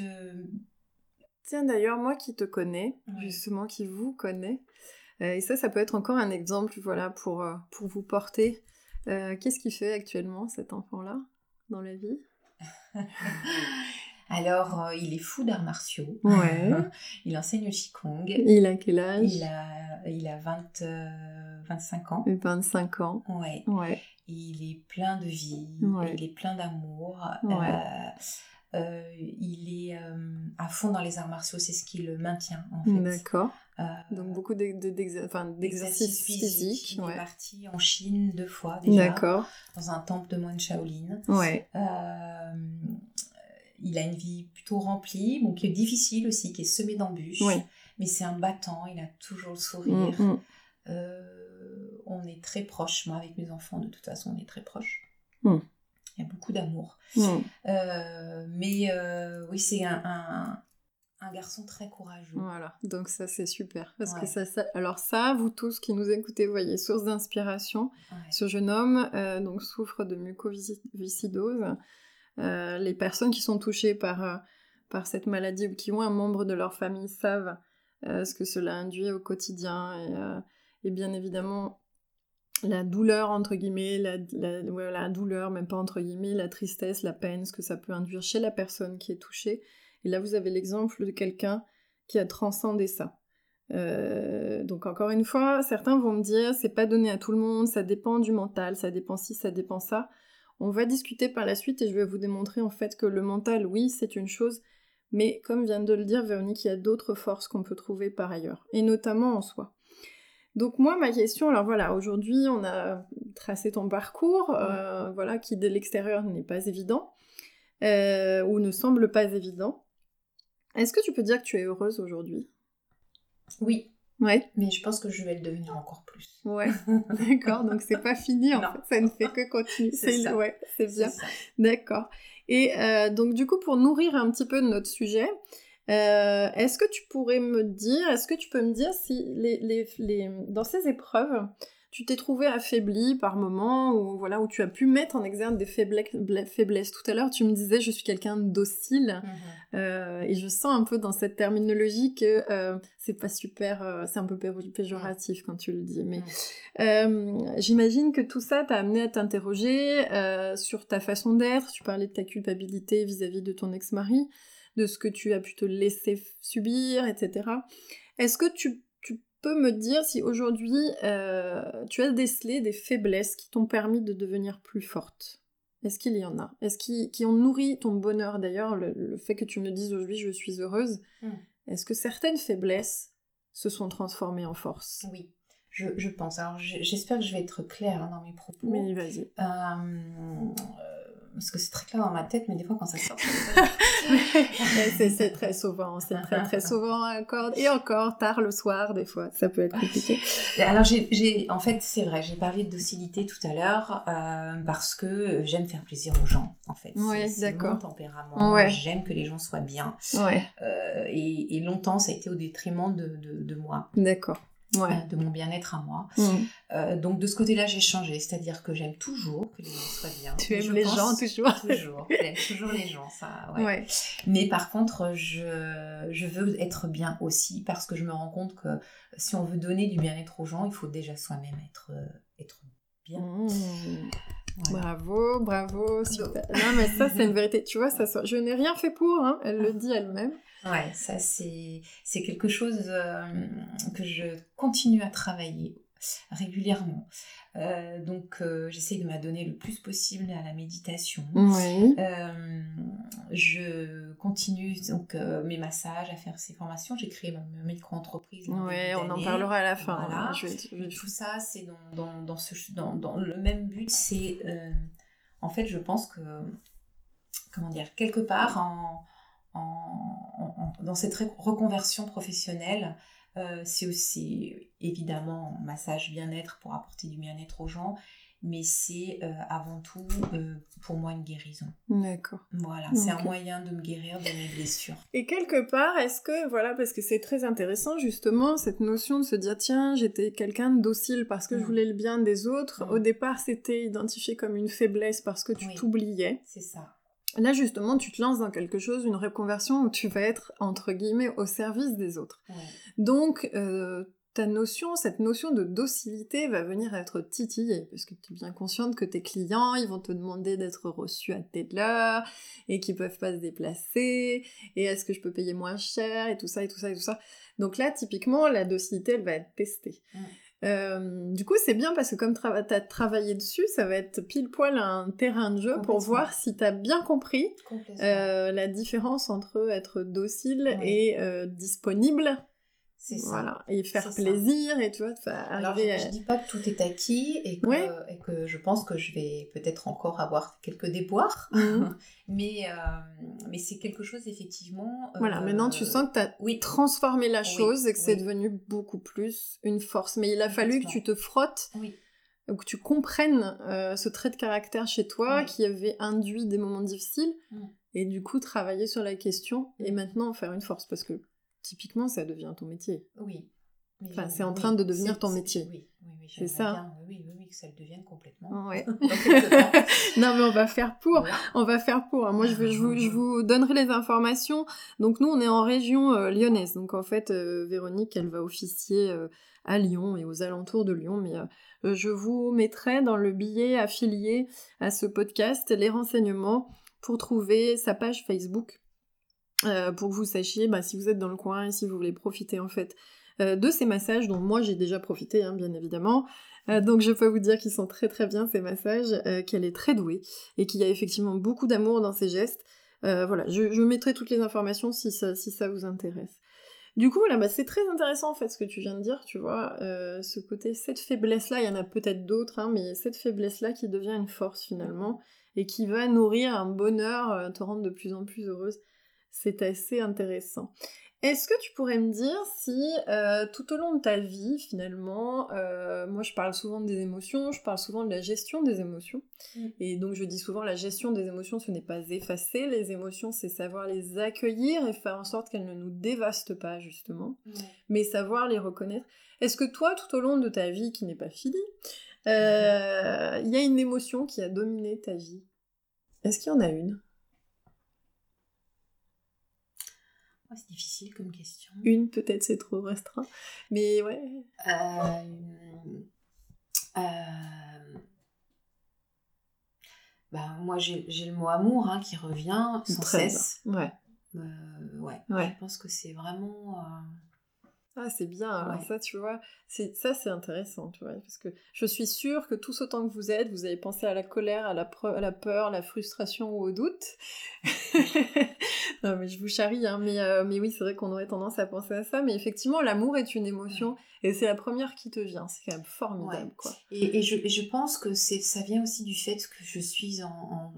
Tiens, d'ailleurs, moi qui te connais, justement, qui vous connais, et ça, ça peut être encore un exemple, voilà, pour, pour vous porter. Qu'est-ce qu'il fait actuellement, cet enfant-là, dans la vie? Alors, euh, il est fou d'arts martiaux. Ouais. il enseigne le Qigong. Il a quel âge? Il a, il a 20, 25 euh, ans. 25 ans. Ouais. ouais. Il est plein de vie, il est plein d'amour. Euh, il est à fond dans les arts martiaux, c'est ce qui le maintient en fait. D'accord. Donc beaucoup d'exercices physiques. Il est parti en Chine deux fois déjà. D'accord. Dans un temple de moines Shaolin. Ouais il a une vie plutôt remplie, bon, qui est difficile aussi, qui est semée d'embûches. Mais c'est un battant, il a toujours le sourire. Mm, mm. Euh, on est très proches, moi avec mes enfants, de toute façon, on est très proches. Mm. Il y a beaucoup d'amour. Euh, mais euh, oui, c'est un, un, garçon très courageux. Voilà, donc ça c'est super. Parce que ça, alors ça, vous tous qui nous écoutez, voyez, source d'inspiration. Ce jeune homme donc souffre de mucoviscidose. Euh, les personnes qui sont touchées par, euh, par cette maladie ou qui ont un membre de leur famille savent euh, ce que cela induit au quotidien et, bien évidemment la douleur entre guillemets, la, la, douleur, même pas entre guillemets, la tristesse, la peine, ce que ça peut induire chez la personne qui est touchée. Et là, vous avez l'exemple de quelqu'un qui a transcendé ça. donc encore une fois, certains vont me dire c'est pas donné à tout le monde, ça dépend du mental, ça dépend ci, ça dépend ça. On va discuter par la suite et je vais vous démontrer en fait que le mental, oui, c'est une chose, mais comme vient de le dire Véronique, il y a d'autres forces qu'on peut trouver par ailleurs, et notamment en soi. Donc moi, ma question, alors voilà, aujourd'hui on a tracé ton parcours, euh, voilà, qui de l'extérieur n'est pas évident, euh, ou ne semble pas évident. Est-ce que tu peux dire que tu es heureuse aujourd'hui? Oui. Ouais. Mais je pense que je vais le devenir encore plus. Ouais, d'accord. Donc c'est pas fini en fait, ça ne fait que continuer. C'est ouais, c'est bien. D'accord. Et euh, donc du coup, pour nourrir un petit peu notre sujet, euh, est-ce que tu pourrais me dire, est-ce que tu peux me dire si les, les, les, dans ces épreuves, tu t'es trouvé affaibli par moments ou voilà où tu as pu mettre en exergue des faiblesses. Tout à l'heure, tu me disais je suis quelqu'un de docile mhm. euh, et je sens un peu dans cette terminologie que euh, c'est pas super, euh, c'est un peu péjoratif quand tu le dis. Mais j'imagine que tout ça t'a amené à t'interroger sur ta façon d'être. Tu parlais de ta culpabilité vis-à-vis -vis de ton ex-mari, de ce que tu as pu te laisser subir, etc. Est-ce que tu peux me dire si aujourd'hui euh, tu as décelé des faiblesses qui t'ont permis de devenir plus forte? Est-ce qu'il y en a? Est-ce qui, qui, ont nourri ton bonheur? D'ailleurs, le, fait que tu me dises aujourd'hui je suis heureuse hmm. Est-ce que certaines faiblesses se sont transformées en force? Oui. Je, pense. Alors j'espère que je vais être claire hein, dans mes propos. Oui, vas-y. Euh, parce que c'est très clair dans ma tête, mais des fois quand ça sort, c'est très souvent, c'est très très souvent encore et encore tard le soir des fois, ça peut être compliqué. Alors j'ai, en fait c'est vrai, j'ai parlé de docilité tout à l'heure euh, parce que j'aime faire plaisir aux gens en fait. Oui, d'accord. Mon tempérament, j'aime que les gens soient bien. Ouais. Euh, et, longtemps ça a été au détriment de, de, de moi. D'accord. Euh, de mon bien-être à moi. Mm. Euh, donc de ce côté-là, j'ai changé, c'est-à-dire que j'aime toujours que les gens soient bien. Tu aimes les gens toujours Toujours, j'aime toujours les gens, ça. Ouais. Mais par contre, je, je veux être bien aussi parce que je me rends compte que si on veut donner du bien-être aux gens, il faut déjà soi-même être, euh, être bien. Mm. Bravo, bravo, super. Non, mais ça, c'est une vérité. Tu vois, ça, je n'ai rien fait pour, hein. elle le dit elle-même. Ouais, ça c'est quelque chose euh, que je continue à travailler régulièrement. Euh, donc euh, j'essaie de m'adonner le plus possible à la méditation. Oui. je continue donc mes massages, à faire ces formations. J'ai créé ma, micro-entreprise. Oui, on en parlera à la fin. Voilà. Tout ça, c'est dans, dans, dans, ce, dans, dans le même but. C'est en fait, je pense que comment dire, quelque part en dans cette reconversion professionnelle, euh, c'est aussi évidemment massage bien-être pour apporter du bien-être aux gens, mais c'est euh, avant tout euh, pour moi une guérison. D'accord. Voilà, c'est un moyen de me guérir de mes blessures. Et quelque part, est-ce que, voilà, parce que c'est très intéressant justement, cette notion de se dire, tiens, j'étais quelqu'un de docile parce que je mm. voulais le bien des autres. Mm. Au départ, c'était identifié comme une faiblesse parce que tu t'oubliais. C'est ça. Là, justement, tu te lances dans quelque chose, une reconversion où tu vas être, entre guillemets, au service des autres. Donc, euh, ta notion, cette notion de docilité va venir être titillée, parce que tu es bien consciente que tes clients, ils vont te demander d'être reçus à telle heure, et qu'ils peuvent pas se déplacer, et est-ce que je peux payer moins cher, et tout ça, et tout ça, et tout ça. Donc là, typiquement, la docilité, elle va être testée. Euh, du coup, c'est bien parce que comme tu as travaillé dessus, ça va être pile poil un terrain de jeu pour voir si tu as bien compris euh, la différence entre être docile et euh, disponible c'est ça. Voilà. Et faire plaisir et tu vois, Alors, je, à... dis pas que tout est acquis et que, et que je pense que je vais peut-être encore avoir quelques déboires, mhm. mais, euh, mais c'est quelque chose effectivement. Voilà, maintenant tu sens que tu as oui. transformé la chose et que c'est devenu beaucoup plus une force. Mais il a fallu que tu te frottes. que tu comprennes euh, ce trait de caractère chez toi qui avait induit des moments difficiles mm. et du coup travailler sur la question et mm. maintenant en faire une force parce que typiquement, ça devient ton métier. Oui. Enfin, c'est en train de devenir ton métier. Oui, oui, oui c'est ça. oui, oui, oui, que ça le devienne complètement. Ouais. non, mais on va faire pour. On va faire pour. Moi, je, je, vous, je, vous, donnerai les informations. Donc, nous, on est en région euh, lyonnaise. Donc, en fait, euh, Véronique, elle va officier euh, à Lyon et aux alentours de Lyon. Mais je vous mettrai dans le billet affilié à ce podcast les renseignements pour trouver sa page Facebook euh, pour que vous sachiez bah, si vous êtes dans le coin et si vous voulez profiter en fait euh, de ces massages dont moi j'ai déjà profité hein, bien évidemment. Euh, donc je peux vous dire qu'ils sont très très bien ces massages, qu'elle est très douée et qu'il y a effectivement beaucoup d'amour dans ses gestes. voilà, je, mettrai toutes les informations si ça, si ça vous intéresse. Du coup, là, bah, c'est très intéressant en fait ce que tu viens de dire, tu vois, ce côté, cette faiblesse-là, il y en a peut-être d'autres, hein, mais cette faiblesse-là qui devient une force finalement, et qui va nourrir un bonheur, te rendre de plus en plus heureuse c'est assez intéressant. Est-ce que tu pourrais me dire si euh, tout au long de ta vie, finalement, euh, moi je parle souvent des émotions, je parle souvent de la gestion des émotions, mm. et donc je dis souvent la gestion des émotions, ce n'est pas effacer les émotions, c'est savoir les accueillir et faire en sorte qu'elles ne nous dévastent pas justement, mais savoir les reconnaître. Est-ce que toi, tout au long de ta vie qui n'est pas finie, euh, il y a une émotion qui a dominé ta vie? Est-ce qu'il y en a une? C'est difficile comme question. Une, peut-être, c'est trop restreint. Mais ouais. Euh, euh, bah, moi, j'ai le mot amour hein, qui revient sans cesse. Ouais. Euh, ouais. ouais. Je pense que c'est vraiment. Ah, c'est bien. Alors ça, tu vois, c'est ça, c'est intéressant, tu vois, parce que je suis sûre que tous autant que vous êtes, vous avez pensé à la colère, à la, à la peur, à la frustration ou au doute. non, mais je vous charrie, hein, mais, euh, mais oui, c'est vrai qu'on aurait tendance à penser à ça, mais effectivement, l'amour est une émotion, et c'est la première qui te vient. C'est quand même formidable, quoi. Et, et, je, je, pense que ça vient aussi du fait que je suis en,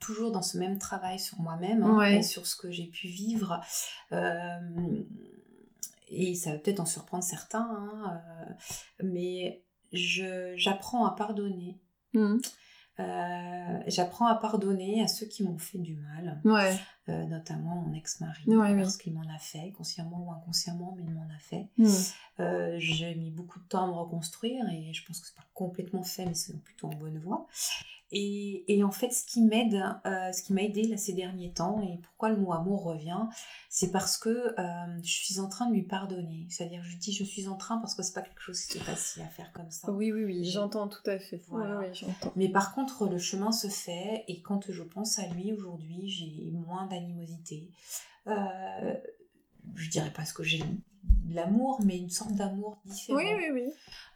toujours dans ce même travail sur moi-même, hein, et sur ce que j'ai pu vivre. Euh, et ça va peut-être en surprendre certains, hein, euh, mais j'apprends à pardonner. Mmh. Euh, j'apprends à pardonner à ceux qui m'ont fait du mal, euh, notamment mon ex-mari, parce qu'il m'en a fait, consciemment ou inconsciemment, mais il m'en a fait. Mmh. J'ai mis beaucoup de temps à me reconstruire et je pense que c'est pas complètement fait, mais c'est plutôt en bonne voie. Et, en fait, ce qui m'aide, euh, ce qui m'a aidé là ces derniers temps, et pourquoi le mot amour revient, c'est parce que euh, je suis en train de lui pardonner. C'est-à-dire, je dis je suis en train parce que c'est pas quelque chose qui est facile à faire comme ça. Oui, oui, oui, j'entends tout à fait. Mais par contre, le chemin se fait, et quand je pense à lui aujourd'hui, j'ai moins d'animosité. Euh, je dirais pas ce que j'ai de l'amour, mais une sorte d'amour différent. Oui, oui, oui.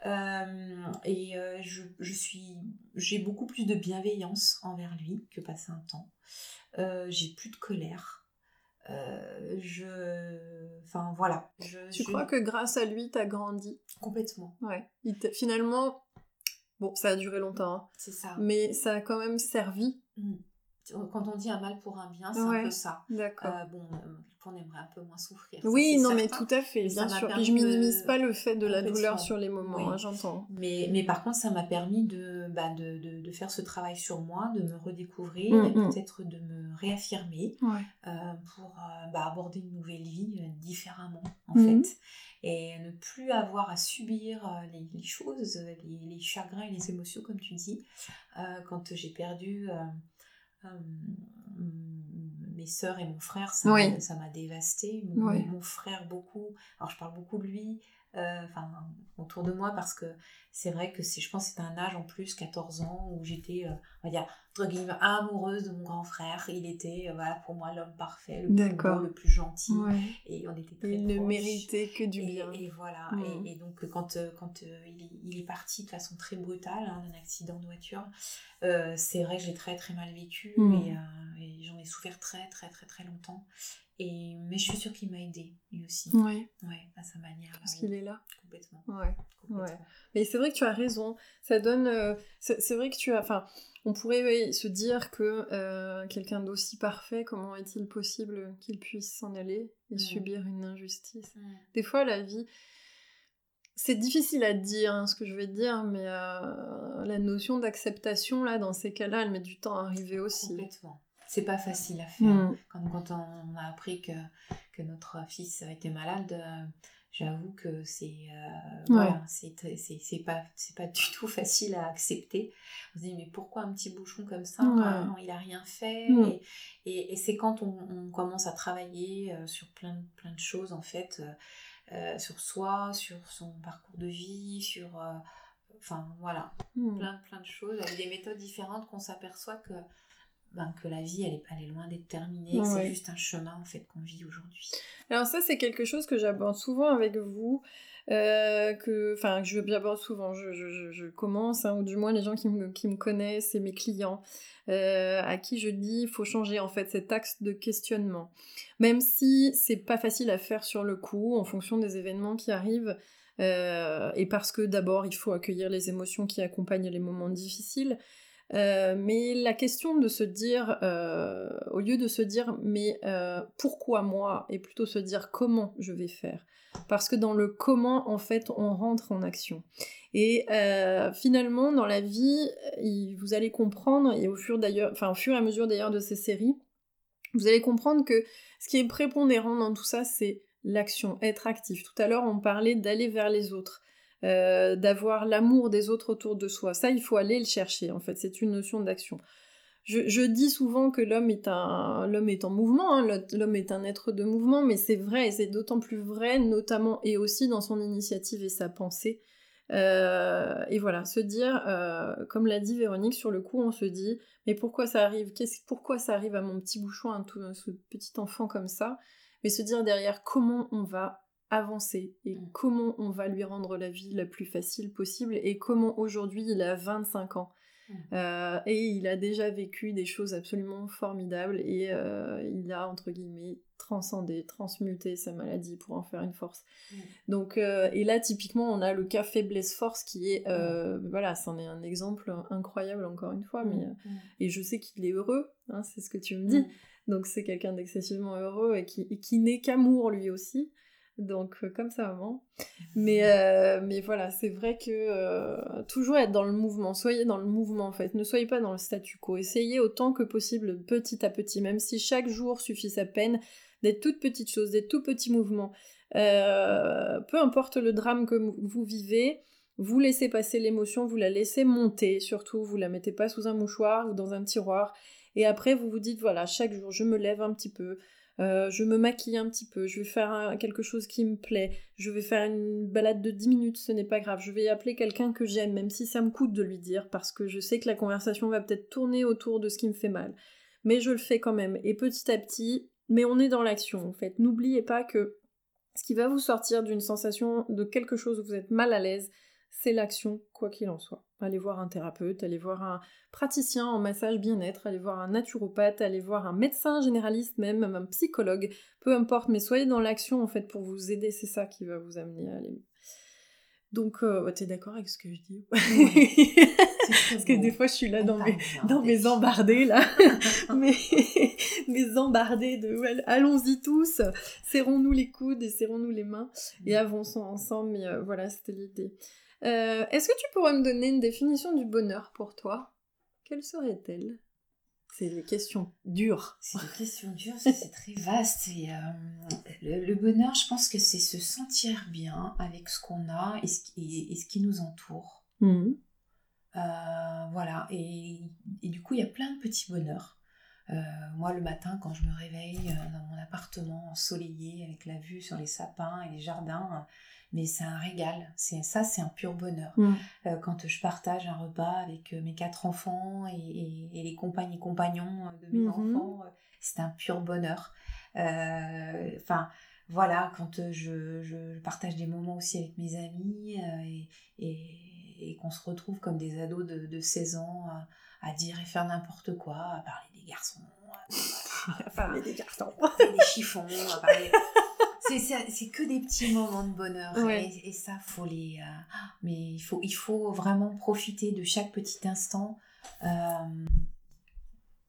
Euh, et euh, je, je, suis, j'ai beaucoup plus de bienveillance envers lui que passé un temps. Euh, j'ai plus de colère. je, enfin voilà. Je, tu crois que grâce à lui, t'as grandi? Complètement. Ouais. finalement, bon, ça a duré longtemps. Hein. C'est ça. Mais ça a quand même servi. Mmh quand on dit un mal pour un bien, c'est un peu ça. D'accord. Euh, bon, euh, on aimerait un peu moins souffrir. Oui, non, mais tout à fait, bien sûr. Puis je minimise pas le fait de la douleur sur les moments, hein, j'entends. Mais, mais par contre, ça m'a permis de, bah, de, de, de, faire ce travail sur moi, de me redécouvrir mm, et mm. peut-être de me réaffirmer euh, pour bah, aborder une nouvelle vie différemment, en mm. fait. Et ne plus avoir à subir les, les choses, les, les, chagrins et les émotions, comme tu dis. quand j'ai perdu euh, mes sœurs et mon frère, ça m'a dévasté. Mon, frère beaucoup. Alors je parle beaucoup de lui, euh, enfin autour de moi parce que c'est vrai que c'est, je pense, c'est un âge en plus, 14 ans, où j'étais, euh, on va dire entre guillemets, amoureuse de mon grand frère. Il était, voilà, pour moi l'homme parfait, le plus beau, le plus gentil, et on était très Il ne méritait que du bien. Et, voilà. Et, donc quand quand il, est parti de façon très brutale hein, d'un accident de voiture. c'est vrai que j'ai très très mal vécu mmh. et, ai souffert très très très très longtemps. Et, mais je suis sûre qu'il m'a aidé, lui aussi. Ouais, à sa manière. Parce qu'il est là. Complètement. Ouais. ouais. Mais c'est vrai que tu as raison. Ça donne. Euh, c'est vrai que tu as. Enfin, on pourrait se dire que euh, quelqu'un d'aussi parfait, comment est-il possible qu'il puisse s'en aller et subir une injustice? Des fois, la vie. C'est difficile à dire hein, ce que je vais dire, mais euh, la notion d'acceptation, là, dans ces cas-là, elle met du temps à arriver aussi. Complètement c'est pas facile à faire. Mm. Quand, on a appris que, que notre fils était malade, euh, j'avoue que c'est euh, voilà, c'est pas pas du tout facile à accepter. On se dit mais pourquoi un petit bouchon comme ça Il a rien fait. Mm. Et, et, c'est quand on, commence à travailler euh, sur plein plein de choses en fait, sur soi, sur son parcours de vie, sur enfin voilà, mm. plein plein de choses avec des méthodes différentes qu'on s'aperçoit que ben, que la vie, elle est, elle est loin d'être terminée, c'est juste un chemin en fait qu'on vit aujourd'hui. Alors ça, c'est quelque chose que j'aborde souvent avec vous, euh, que, enfin, que j'aborde souvent, je, je, je commence, hein, ou du moins les gens qui me, qui me connaissent et mes clients, euh, à qui je dis, il faut changer en fait cet axe de questionnement. Même si c'est pas facile à faire sur le coup, en fonction des événements qui arrivent, euh, et parce que d'abord, il faut accueillir les émotions qui accompagnent les moments difficiles, Euh, mais la question de se dire, euh, au lieu de se dire mais euh, pourquoi moi, et plutôt se dire comment je vais faire? Parce que dans le comment, en fait, on rentre en action. Et finalement, dans la vie, vous allez comprendre, et au fur, d'ailleurs, enfin, au fur et à mesure d'ailleurs de ces séries, vous allez comprendre que ce qui est prépondérant dans tout ça, c'est l'action, être actif. Tout à l'heure, on parlait d'aller vers les autres. Euh, d'avoir l'amour des autres autour de soi. Ça, il faut aller le chercher, en fait, c'est une notion d'action. Je, dis souvent que l'homme est, un, l'homme est en mouvement, hein. l'homme est un être de mouvement, mais c'est vrai, et c'est d'autant plus vrai, notamment et aussi dans son initiative et sa pensée. Euh, et voilà, se dire, euh, comme l'a dit Véronique, sur le coup, on se dit, mais pourquoi ça arrive? Pourquoi ça arrive à mon petit bouchon, à, tout, ce petit enfant comme ça? Mais se dire derrière, comment on va avancer et mm. comment on va lui rendre la vie la plus facile possible et comment aujourd'hui il a 25 ans mm. euh, et il a déjà vécu des choses absolument formidables et euh, il a entre guillemets transcendé, transmuté sa maladie pour en faire une force. Mm. Donc euh, et là typiquement on a le cas faiblesse force qui est voilà c'en est un exemple incroyable encore une fois mais et je sais qu'il est heureux hein, c'est ce que tu me dis donc c'est quelqu'un d'excessivement heureux et qui, et qui n'est qu'amour lui aussi. Donc, euh, comme ça avant. Mais, euh, mais voilà, c'est vrai que euh, toujours être dans le mouvement. Soyez dans le mouvement, en fait. Ne soyez pas dans le statu quo. Essayez autant que possible, petit à petit, même si chaque jour suffit sa peine, des toutes petites choses, des tout petits mouvements. peu importe le drame que vous vivez, vous laissez passer l'émotion, vous la laissez monter, surtout, vous la mettez pas sous un mouchoir ou dans un tiroir. Et après, vous vous dites, voilà, chaque jour, je me lève un petit peu, euh, je me maquille un petit peu, je vais faire quelque chose qui me plaît, je vais faire une balade de 10 minutes, ce n'est pas grave, je vais appeler quelqu'un que j'aime, même si ça me coûte de lui dire, parce que je sais que la conversation va peut-être tourner autour de ce qui me fait mal. Mais je le fais quand même, et petit à petit, mais on est dans l'action en fait. N'oubliez pas que ce qui va vous sortir d'une sensation de quelque chose où vous êtes mal à l'aise, c'est l'action, quoi qu'il en soit. Allez voir un thérapeute, allez voir un praticien en massage bien-être, allez voir un naturopathe, allez voir un médecin généraliste même, un psychologue, peu importe, mais soyez dans l'action en fait pour vous aider, c'est ça qui va vous amener à aller. Donc, euh, t'es d'accord avec ce que je dis Parce que des fois, je suis là dans mes, dans mes embardés, là. mes, mes embardés de allons-y tous, serrons-nous les coudes et serrons-nous les mains et mm. avançons ensemble. Mais euh, voilà, c'était l'idée. Euh, est-ce que tu pourrais me donner une définition du bonheur pour toi? Quelle serait-elle? C'est des questions dures. C'est des questions dures, c'est très vaste. Et, euh, le, bonheur, je pense que c'est se sentir bien avec ce qu'on a et ce, qui nous entoure. Mmh. Euh, voilà, et, du coup, il y a plein de petits bonheurs. moi, le matin, quand je me réveille dans mon appartement ensoleillé avec la vue sur les sapins et les jardins, mais c'est un régal. C'est ça, c'est un pur bonheur. Mm. Euh, quand je partage un repas avec euh, mes quatre enfants et, les compagnes et compagnons de mes mm-hmm. enfants, euh, c'est un pur bonheur. Enfin, voilà, quand je, partage des moments aussi avec mes amis et, qu'on se retrouve comme des ados de, 16 ans à, dire et faire n'importe quoi, à parler des garçons, à parler des garçons, des chiffons, à parler c'est que des petits moments de bonheur. Et, ça faut les euh, mais il faut il faut vraiment profiter de chaque petit instant euh,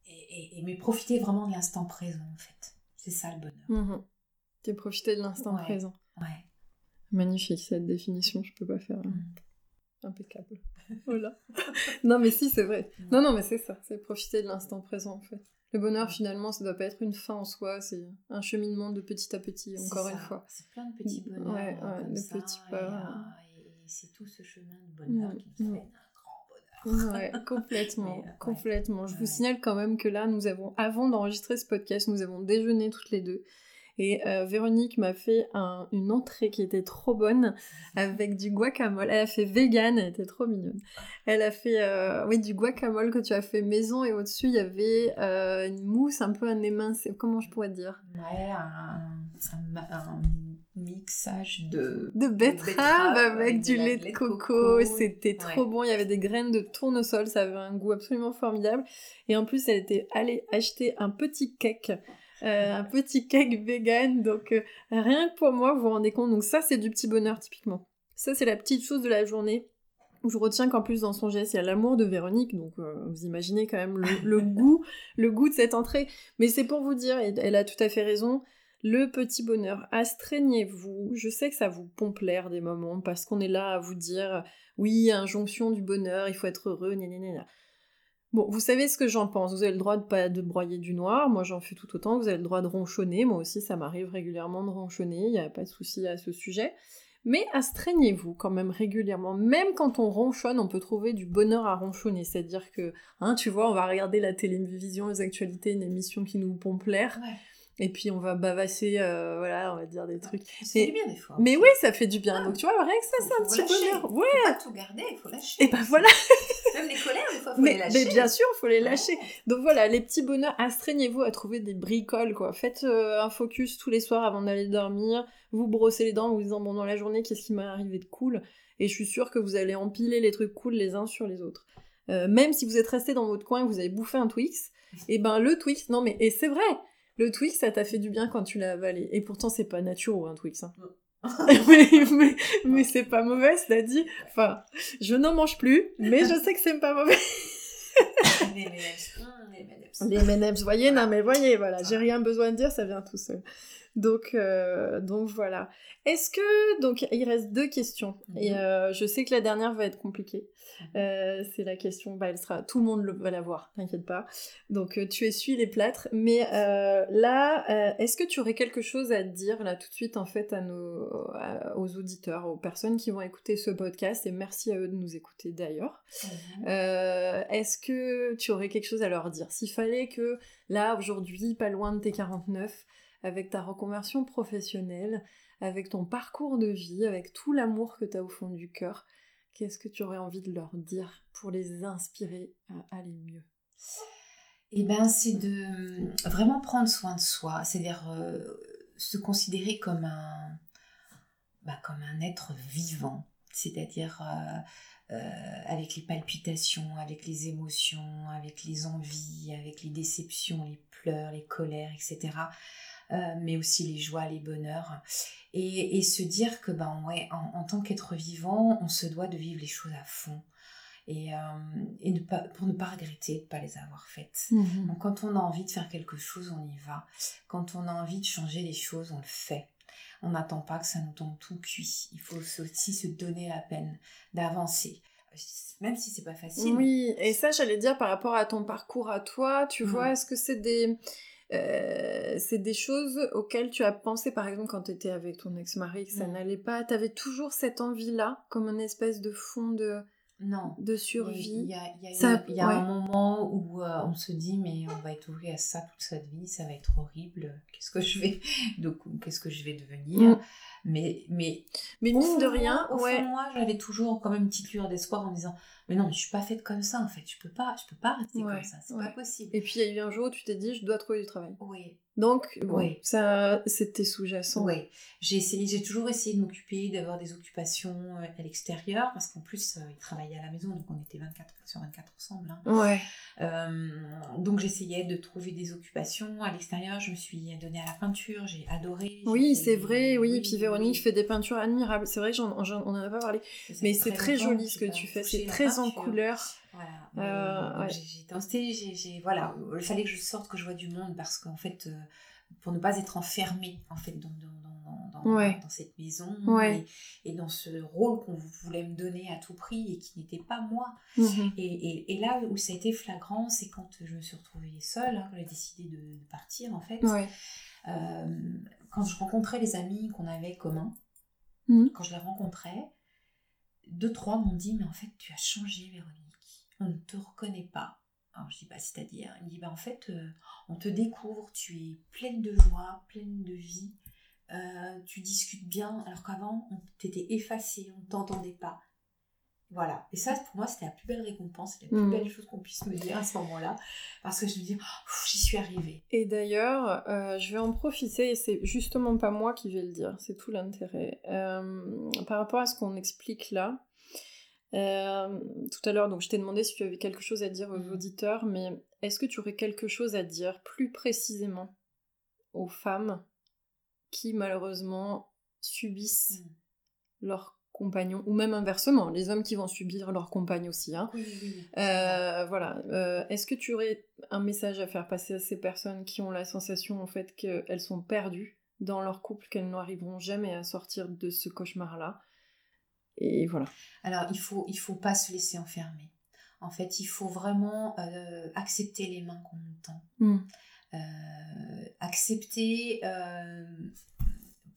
et, mais profiter vraiment de l'instant présent en fait. C'est ça le bonheur. Mmh tu profiter de l'instant présent. Ouais. Magnifique cette définition je peux pas faire hein. mmh. impeccable. Voilà. Non mais si c'est vrai. Mmh. non non mais c'est ça c'est profiter de l'instant présent en fait le bonheur, finalement, ça doit pas être une fin en soi, c'est un cheminement de petit à petit, encore une fois. C'est plein de petits bonheurs. Ouais, ouais, de petits pas. Et, c'est tout ce chemin de bonheur qui nous fait un grand bonheur. Ouais, complètement, euh, complètement. Je vous signale quand même que là, nous avons, avant d'enregistrer ce podcast, nous avons déjeuné toutes les deux. Et euh, Véronique m'a fait une entrée qui était trop bonne avec du guacamole. Elle a fait vegan, elle était trop mignonne. Elle a fait euh, oui, du guacamole que tu as fait maison et au-dessus il y avait euh, une mousse, un peu un émincé. Comment je pourrais dire? Ouais, un, mixage de, de betterave avec, du lait de coco. C'était trop bon. Il y avait des graines de tournesol. Ça avait un goût absolument formidable. Et en plus, elle était allée acheter un petit cake euh, un petit cake vegan. Donc euh, rien que pour moi, vous vous rendez compte. Donc ça, c'est du petit bonheur typiquement. Ça, c'est la petite chose de la journée Je retiens qu'en plus dans son geste, il y a l'amour de Véronique, donc euh, vous imaginez quand même le, goût, le goût de cette entrée. Mais c'est pour vous dire, et elle a tout à fait raison, le petit bonheur, astreignez-vous. Je sais que ça vous pompe l'air des moments parce qu'on est là à vous dire oui, injonction du bonheur, il faut être heureux, gna gna gna. Bon, vous savez ce que j'en pense. Vous avez le droit de pas de broyer du noir. Moi, j'en fais tout autant. Vous avez le droit de ronchonner. Moi aussi, ça m'arrive régulièrement de ronchonner. Il n'y a pas de souci à ce sujet. Mais astreignez-vous quand même régulièrement. Même quand on ronchonne, on peut trouver du bonheur à ronchonner. C'est-à-dire que, hein, tu vois, on va regarder la télévision, les actualités, une émission qui nous pompe l'air. Et puis on va bavasser, euh, voilà, on va dire des trucs. Ça fait du bien des fois. Mais oui, ça fait du bien. Donc tu vois, rien que ça, c'est un petit bonheur. Ouais. Faut pas tout garder, il faut lâcher. Et ben voilà. Fois, faut les lâcher. Mais bien sûr, il faut les lâcher. Donc voilà, les petits bonheurs, astreignez-vous à trouver des bricoles, quoi. Faites euh, un focus tous les soirs avant d'aller dormir. Vous brossez les dents, vous disant, bon, dans la journée, qu'est-ce qui m'est arrivé de cool? Et je suis sûre que vous allez empiler les trucs cool les uns sur les autres. Euh, même si vous êtes resté dans votre coin et que vous avez bouffé un Twix, et ben le Twix, non mais, et c'est vrai, le Twix, ça t'a fait du bien quand tu l'as avalé. Et pourtant, c'est pas naturel, un Twix. Hein. mais, c'est pas mauvais, cela dit. Enfin, je n'en mange plus, mais je sais que c'est pas mauvais. les M&M's. Les M&M's, voyez, non mais voyez, voilà, j'ai rien besoin de dire, ça vient tout seul. Donc, euh, donc voilà. Est-ce que donc il reste deux questions et euh, je sais que la dernière va être compliquée. Mhm. Euh, c'est la question, bah elle sera, tout le monde va la voir, t'inquiète pas. Donc tu essuies les plâtres. Mais là, est-ce que tu aurais quelque chose à dire là tout de suite en fait à nos, aux auditeurs, aux personnes qui vont écouter ce podcast et merci à eux de nous écouter d'ailleurs. Mhm. est-ce que tu aurais quelque chose à leur dire? S'il fallait que là aujourd'hui, pas loin de tes 49 avec ta reconversion professionnelle, avec ton parcours de vie, avec tout l'amour que tu as au fond du cœur, qu'est-ce que tu aurais envie de leur dire pour les inspirer à aller mieux? Eh bien, c'est de euh, vraiment prendre soin de soi, c'est-à-dire euh, se considérer comme un, bah, comme un être vivant, c'est-à-dire euh, avec les palpitations, avec les émotions, avec les envies, avec les déceptions, les pleurs, les colères, etc. Euh, mais aussi les joies, les bonheurs. Et, se dire que ben, ouais, en, tant qu'être vivant, on se doit de vivre les choses à fond. Et, euh, et ne pas, pour ne pas regretter de ne pas les avoir faites. Mhm. Donc quand on a envie de faire quelque chose, on y va. Quand on a envie de changer les choses, on le fait. On n'attend pas que ça nous tombe tout cuit. Il faut aussi se donner la peine d'avancer même si c'est pas facile. Oui, et ça j'allais dire par rapport à ton parcours à toi, tu vois, mhm. est-ce que c'est des euh, c'est des choses auxquelles tu as pensé, par exemple, quand tu étais avec ton ex-mari, que ça n'allait pas? Tu avais toujours cette envie-là, comme une espèce de fond de, non. de survie? Il y a, il y a, un moment où euh, on se dit, mais on va être ouvert à ça toute sa vie, ça va être horrible. Qu'est-ce que je vais, qu'est-ce que je vais devenir? Mm. Mais, mais, mais mine de rien, au ouais. moi, j'avais toujours quand même une petite lueur d'espoir en disant, mais non, mais je suis pas faite comme ça en fait, je peux pas, je peux pas rester comme ça, c'est pas possible. Et puis il y a eu un jour où tu t'es dit, je dois trouver du travail. Oui. Donc, oui. ça, c'était sous-jacent. Oui. J'ai essayé, j'ai toujours essayé de m'occuper, d'avoir des occupations euh, à l'extérieur, parce qu'en plus, euh, il travaillait à la maison, donc on était 24 sur 24 ensemble. Hein. Ouais. Euh, donc j'essayais de trouver des occupations à l'extérieur. Je me suis donnée à la peinture, j'ai adoré. Oui, c'est vrai, oui. Et puis Véronique fait des peintures admirables. C'est vrai, on en a pas parlé. Mais c'est très, joli ce que tu fais. C'est très en couleur. Voilà. Euh, j'ai tenté, j'ai, voilà, il fallait que je sorte, que je vois du monde parce qu'en fait, euh, pour ne pas être enfermée en fait dans, dans, dans, dans cette maison et, dans ce rôle qu'on voulait me donner à tout prix et qui n'était pas moi. Mhm. Et, et, là où ça a été flagrant, c'est quand je me suis retrouvée seule, hein, quand j'ai décidé de, partir en fait. Euh, quand je rencontrais les amis qu'on avait communs, mhm. quand je les rencontrais, deux, trois m'ont dit Mais en fait, tu as changé, Véronique on ne te reconnaît pas. Alors je dis pas c'est-à-dire, il me dit bah en fait euh, on te découvre, tu es pleine de joie, pleine de vie, euh, tu discutes bien, alors qu'avant on t'était effacé, on ne t'entendait pas. Voilà. Et ça, pour moi, c'était la plus belle récompense, la plus mm. belle chose qu'on puisse me dire à ce moment-là. Parce que je me dis, oh, j'y suis arrivée. Et d'ailleurs, euh, je vais en profiter, et c'est justement pas moi qui vais le dire, c'est tout l'intérêt. par rapport à ce qu'on explique là, euh, tout à l'heure, donc je t'ai demandé si tu avais quelque chose à dire aux mm. auditeurs, mais est-ce que tu aurais quelque chose à dire plus précisément aux femmes qui malheureusement subissent mm. leur compagnons, ou même inversement, les hommes qui vont subir leur compagne aussi. Hein. Euh, voilà. Euh, est-ce que tu aurais un message à faire passer à ces personnes qui ont la sensation en fait qu'elles sont perdues dans leur couple, qu'elles n'arriveront jamais à sortir de ce cauchemar-là? Et voilà. Alors il faut il faut pas se laisser enfermer. En fait, il faut vraiment euh, accepter les mains qu'on tend. Hmm. accepter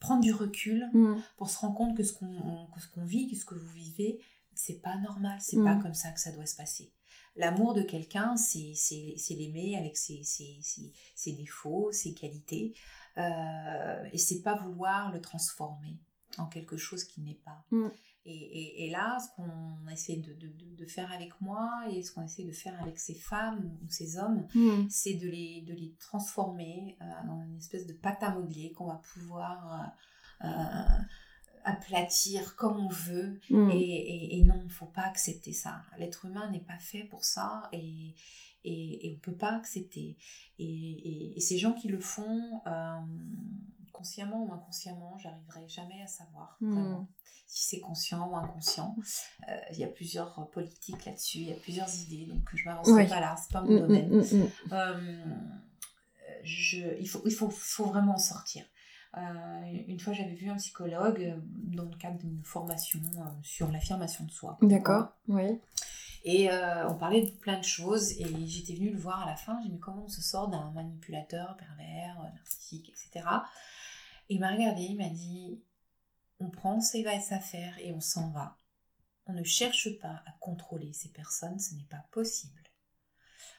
prendre du recul mm. pour se rendre compte que ce qu'on qu'on vit, que ce que vous vivez, c'est pas normal, c'est pas mm. comme ça que ça doit se passer. L'amour de quelqu'un, c'est l'aimer avec ses, ses, ses, défauts, ses qualités, euh, et c'est pas vouloir le transformer en quelque chose qui n'est pas. Mm. Et, et, là, ce qu'on essaie de, de, de, faire avec moi et ce qu'on essaie de faire avec ces femmes ou ces hommes, c'est de les, de les transformer euh, en une espèce de pâte à modeler qu'on va pouvoir euh, euh, aplatir comme on veut. Mm. Et, et, non, il ne faut pas accepter ça. L'être humain n'est pas fait pour ça et, et, on ne peut pas accepter. Et, ces gens qui le font, consciemment ou inconsciemment, j'arriverai jamais à savoir hmm. vraiment si c'est conscient ou inconscient. Euh, il y a plusieurs politiques là-dessus, il y a plusieurs idées, donc je m'avancerai pas là, c'est pas mon hmm, hmm, domaine. Euh, je, il faut, il faut, faut vraiment en sortir. Euh, une fois, j'avais vu un psychologue dans le cadre d'une formation sur l'affirmation de soi. D'accord, oui. Et on parlait de plein de choses et j'étais venue le voir à la fin. J'ai dit, comment on se sort d'un manipulateur, pervers, narcissique, etc. Il m'a regardé, il m'a dit on prend ses affaires et on s'en va. On ne cherche pas à contrôler ces personnes, ce n'est pas possible.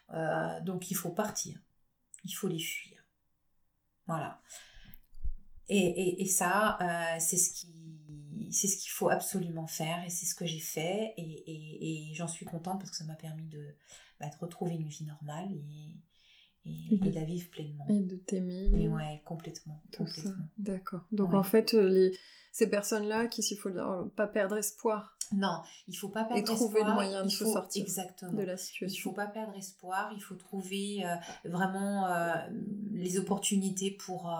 Euh, donc il faut partir, il faut les fuir. Voilà. Et, ça, euh, c'est ce ce qu'il faut absolument faire et c'est ce que j'ai fait et, j'en suis contente parce que ça m'a permis de, bah, retrouver une vie normale et, et, de, la vivre pleinement. Et de t'aimer. Et ouais, complètement. D'accord. Donc en fait, euh, les, ces personnes-là, qui s'il faut dire, pas perdre espoir. Non, il faut pas perdre espoir. Et trouver le moyen de se sortir exactement. de la situation. Il faut pas perdre espoir, il faut trouver euh, vraiment euh, les opportunités pour,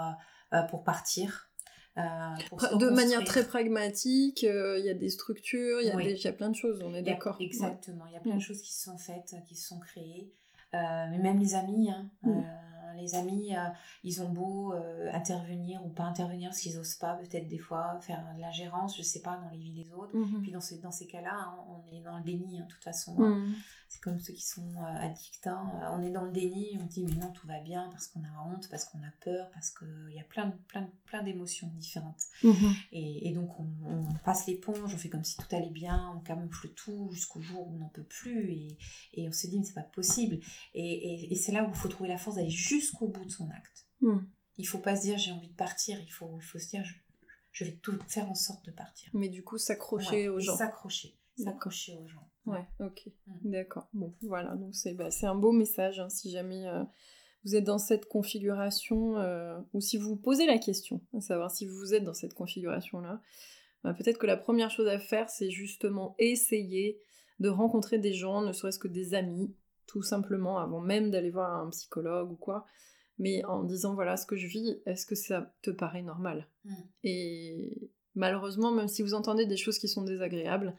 pour partir. de manière très pragmatique, il y a des structures, il y, a plein de choses, on est d'accord. Exactement, il y a plein de choses qui sont faites, qui sont créées. Euh, mais même les amis, hein, mm. euh, les amis, euh, ils ont beau intervenir ou pas intervenir, parce qu'ils osent pas peut-être des fois faire de l'ingérence, je sais pas, dans les vies des autres. Mm-hmm. Puis dans ces, dans ces cas-là, hein, on est dans le déni, hein, de toute façon. Mm. C'est comme ceux qui sont addicts. on est dans le déni, on dit mais non, tout va bien, parce qu'on a honte, parce qu'on a peur, parce qu'il y a plein, plein, plein d'émotions différentes. Mm-hmm. Et, et, donc on, on passe l'éponge, on fait comme si tout allait bien, on camoufle tout jusqu'au jour où on n'en peut plus, et, et on se dit mais c'est pas possible. Et, c'est là où il faut trouver la force d'aller jusqu'au bout de son acte. Hmm. Il faut pas se dire j'ai envie de partir, il faut, il faut se dire je, vais tout faire en sorte de partir. Mais du coup, s'accrocher aux gens. S'accrocher. S'accrocher aux gens. Ouais, ok. Hmm. D'accord. Bon, voilà. Donc, c'est bah, un beau message hein, si jamais euh, vous êtes dans cette configuration euh, ou si vous vous posez la question, à savoir si vous êtes dans cette configuration-là. Bah, peut-être que la première chose à faire, c'est justement essayer de rencontrer des gens, ne serait-ce que des amis, tout simplement, avant même d'aller voir un psychologue ou quoi, mais en disant voilà ce que je vis, est-ce que ça te paraît normal? Mm. Et malheureusement, même si vous entendez des choses qui sont désagréables,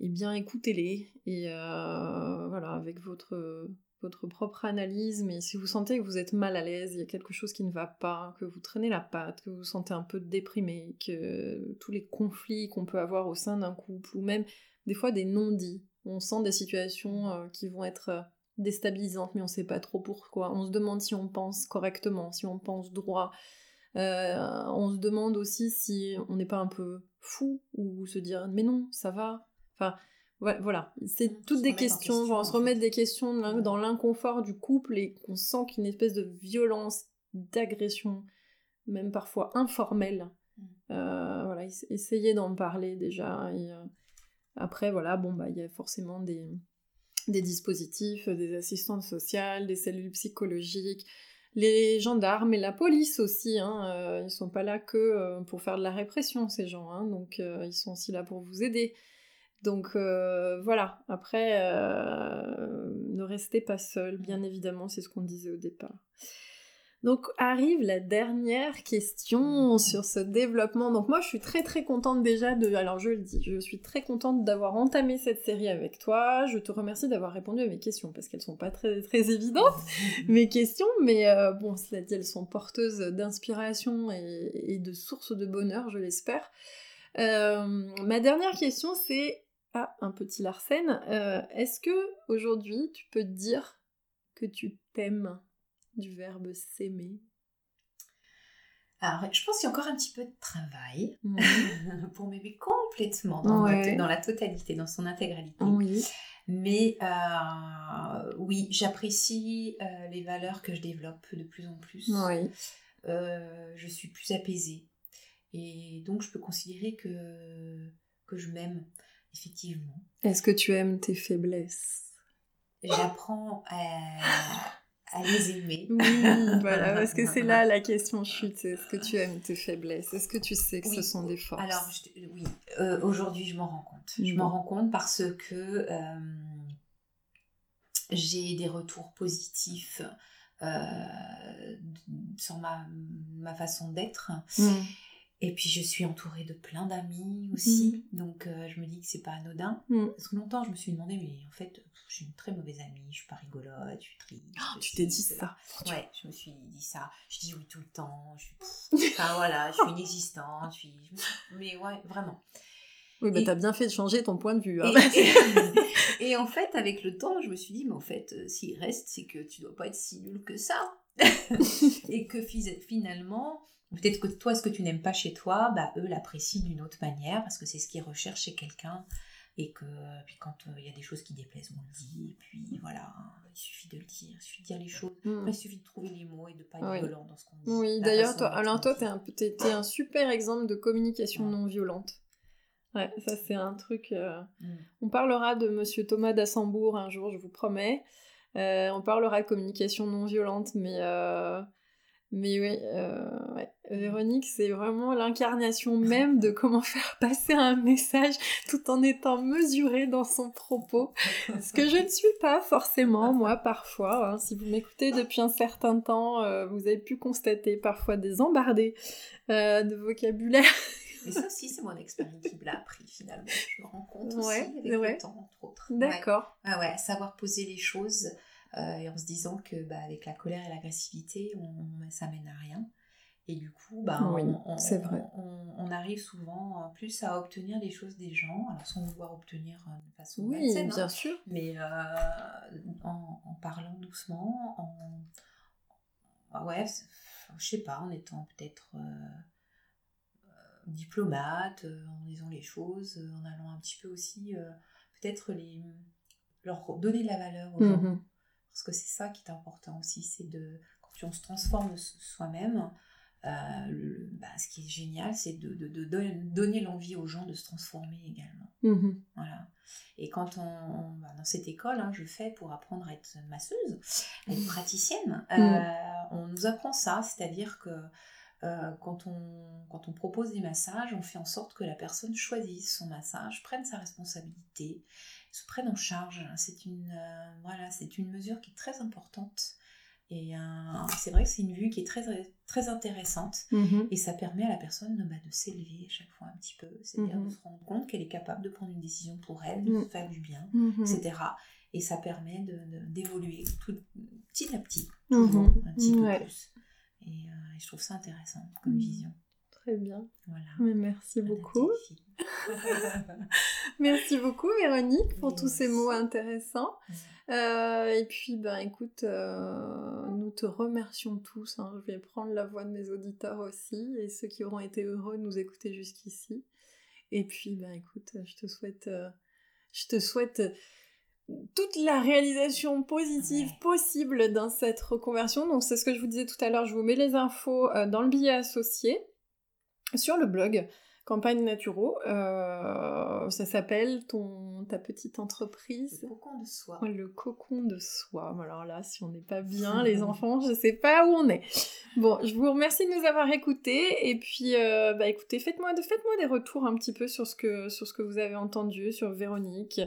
eh bien écoutez-les et euh, voilà, avec votre, votre propre analyse, mais si vous sentez que vous êtes mal à l'aise, il y a quelque chose qui ne va pas, que vous traînez la patte, que vous vous sentez un peu déprimé, que tous les conflits qu'on peut avoir au sein d'un couple, ou même des fois des non-dits, on sent des situations euh, qui vont être euh, déstabilisantes, mais on ne sait pas trop pourquoi. On se demande si on pense correctement, si on pense droit. On se demande aussi si on n'est pas un peu fou ou se dire mais non, ça va. Enfin, voilà, c'est toutes des questions, on se remettre des questions dans l'inconfort du couple et qu'on sent qu'une espèce de violence, d'agression, même parfois informelle. Mm. voilà, essayez d'en parler déjà. Et, après, voilà, bon, bah, il y a forcément des, des dispositifs, des assistantes sociales, des cellules psychologiques, les gendarmes et la police aussi, hein, euh, ils sont pas là que euh, pour faire de la répression, ces gens, hein, donc euh, ils sont aussi là pour vous aider. Donc voilà, après, ne restez pas seul, bien évidemment, c'est ce qu'on disait au départ. Donc arrive la dernière question sur ce développement. Donc moi je suis très très contente déjà de... Alors je le dis, je suis très contente d'avoir entamé cette série avec toi. Je te remercie d'avoir répondu à mes questions parce qu'elles sont pas très très évidentes, mes questions, mais euh, bon, cela dit, elles sont porteuses d'inspiration et, de sources de bonheur, je l'espère. Euh, ma dernière question c'est... Ah, un petit Larsen. Euh, est-ce que aujourd'hui tu peux dire que tu t'aimes du verbe s'aimer? Alors, je pense qu'il y a encore un petit peu de travail pour m'aimer complètement dans, la, totalité, dans son intégralité. Oui. Mais euh, oui, j'apprécie euh, les valeurs que je développe de plus en plus. Oui. Euh, je suis plus apaisée. Et donc, je peux considérer que, que je m'aime, effectivement. Est-ce que tu aimes tes faiblesses? J'apprends à à les aimer. Oui, voilà, parce que c'est là la question chute. Est-ce que tu aimes tes faiblesses? Est-ce que tu sais que ce sont des forces? Alors, oui, euh, aujourd'hui, je m'en rends compte. Je m'en rends compte parce que euh, j'ai des retours positifs euh, sur ma, ma façon d'être. Mmh. Et puis je suis entourée de plein d'amis aussi, mm. donc euh, je me dis que c'est pas anodin. Mm. Parce que longtemps je me suis demandé, mais en fait, je suis une très mauvaise amie, je suis pas rigolote, je suis triste. Oh, tu t'es dit ça Ouais, je me suis dit ça. Je dis oui tout le temps, je suis. enfin voilà, je suis inexistante, je suis. Mais ouais, vraiment. Oui, bah t'as bien fait de changer ton point de vue. Hein. Et, en fait, avec le temps, je me suis dit, mais en fait, euh, s'il reste, c'est que tu dois pas être si nul que ça. et que finalement, Peut-être que toi, ce que tu n'aimes pas chez toi, bah, eux l'apprécient d'une autre manière parce que c'est ce qu'ils recherchent chez quelqu'un. Et que puis quand euh, il y a des choses qui déplaisent, on le dit. Et puis voilà, il suffit de le dire, il suffit de dire les choses. Mm. il suffit de trouver les mots et de pas être violent dans ce qu'on dit. Oui, d'ailleurs, toi, alors toi, t'es un, es, un super exemple de communication non violente. Ouais, ça c'est un truc. Euh, mm. On parlera de Monsieur Thomas d'Assembourg un jour, je vous promets. Euh, on parlera de communication non violente, mais mais oui, euh, Véronique, c'est vraiment l'incarnation même de comment faire passer un message tout en étant mesuré dans son propos. Ce que je ne suis pas forcément, moi, parfois. Hein. Si vous m'écoutez depuis un certain temps, euh, vous avez pu constater parfois des embardés euh, de vocabulaire. Mais ça aussi, c'est mon expérience qui me l'a appris finalement. Je me rends compte aussi avec le temps, entre autres. D'accord. Ah ouais, savoir poser les choses euh, et en se disant que bah, avec la colère et l'agressivité, on, ça mène à rien. Et du coup, bah, on, on, arrive souvent plus à obtenir des choses des gens, alors sans vouloir obtenir de façon oui, hein, bien sûr, mais euh, en, parlant doucement, en ouais, je sais pas, en étant peut-être euh, diplomate, en disant les choses, en allant un petit peu aussi peut-être les leur donner de la valeur aux gens. Mhm. Parce que c'est ça qui est important aussi, c'est de, quand on se transforme soi-même, euh, bah, ce qui est génial, c'est de, de, donner l'envie aux gens de se transformer également. Mhm. Voilà. Et quand on, bah, dans cette école, hein, je fais pour apprendre à être masseuse, à être praticienne, euh, mhm. on nous apprend ça, c'est-à-dire que euh, quand, on, quand on propose des massages, on fait en sorte que la personne choisisse son massage, prenne sa responsabilité, se prenne en charge. C'est une, euh, voilà, c'est une mesure qui est très importante. Et c'est vrai que c'est une vue qui est très, très intéressante. Mm-hmm. Et ça permet à la personne bah, de s'élever chaque fois un petit peu. C'est-à-dire de mm-hmm. se rendre compte qu'elle est capable de prendre une décision pour elle, de mm. faire du bien, mm-hmm. etc. Et ça permet d'évoluer de, petit à petit, un petit peu plus. Et, euh, et, je trouve ça intéressant comme mm. vision. Très bien. Mais merci beaucoup. merci beaucoup Véronique pour tous ces mots intéressants. Euh, et puis ben écoute, euh, nous te remercions tous. Hein. Je vais prendre la voix de mes auditeurs aussi et ceux qui auront été heureux de nous écouter jusqu'ici. Et puis ben écoute, je te souhaite, euh, je te souhaite toute la réalisation positive possible dans cette reconversion. Donc c'est ce que je vous disais tout à l'heure, je vous mets les infos dans le billet associé sur le blog Campagne Naturo. Euh, ça s'appelle ton ta petite entreprise. Le cocon de soie. Le cocon de soie. Alors là, si on n'est pas bien, les enfants, je sais pas où on est. Bon, je vous remercie de nous avoir écoutés et puis euh, bah écoutez, faites-moi faites-moi des retours un petit peu sur ce que sur ce que vous avez entendu sur Véronique.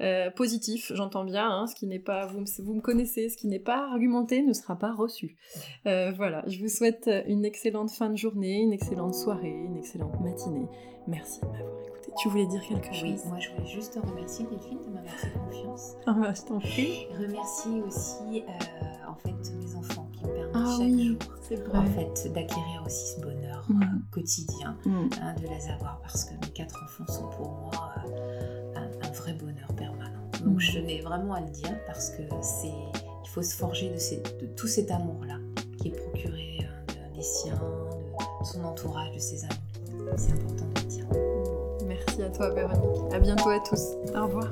Euh, positif, j'entends bien. Hein, ce qui n'est pas vous vous me connaissez, ce qui n'est pas argumenté ne sera pas reçu. voilà, je vous souhaite une excellente fin de journée, une excellente soirée, une excellente matinée. Merci de m'avoir écouté. Tu voulais dire quelque chose? Oui, moi je voulais juste te remercier Delphine de m'avoir fait confiance. Ah bah, je t'en prie. Remercier aussi euh, en fait mes enfants qui me permettent ah chaque jour en fait d'acquérir aussi ce bonheur euh, quotidien, mm. hein, de les avoir parce que mes quatre enfants sont pour moi euh, un, vrai bonheur permanent. Donc mm. je tenais vraiment à le dire parce que c'est il faut se forger de, de tout cet amour là qui est procuré des siens, de son entourage, de ses amis c'est important de le dire. Merci à toi Véronique. À bientôt à tous. Au revoir.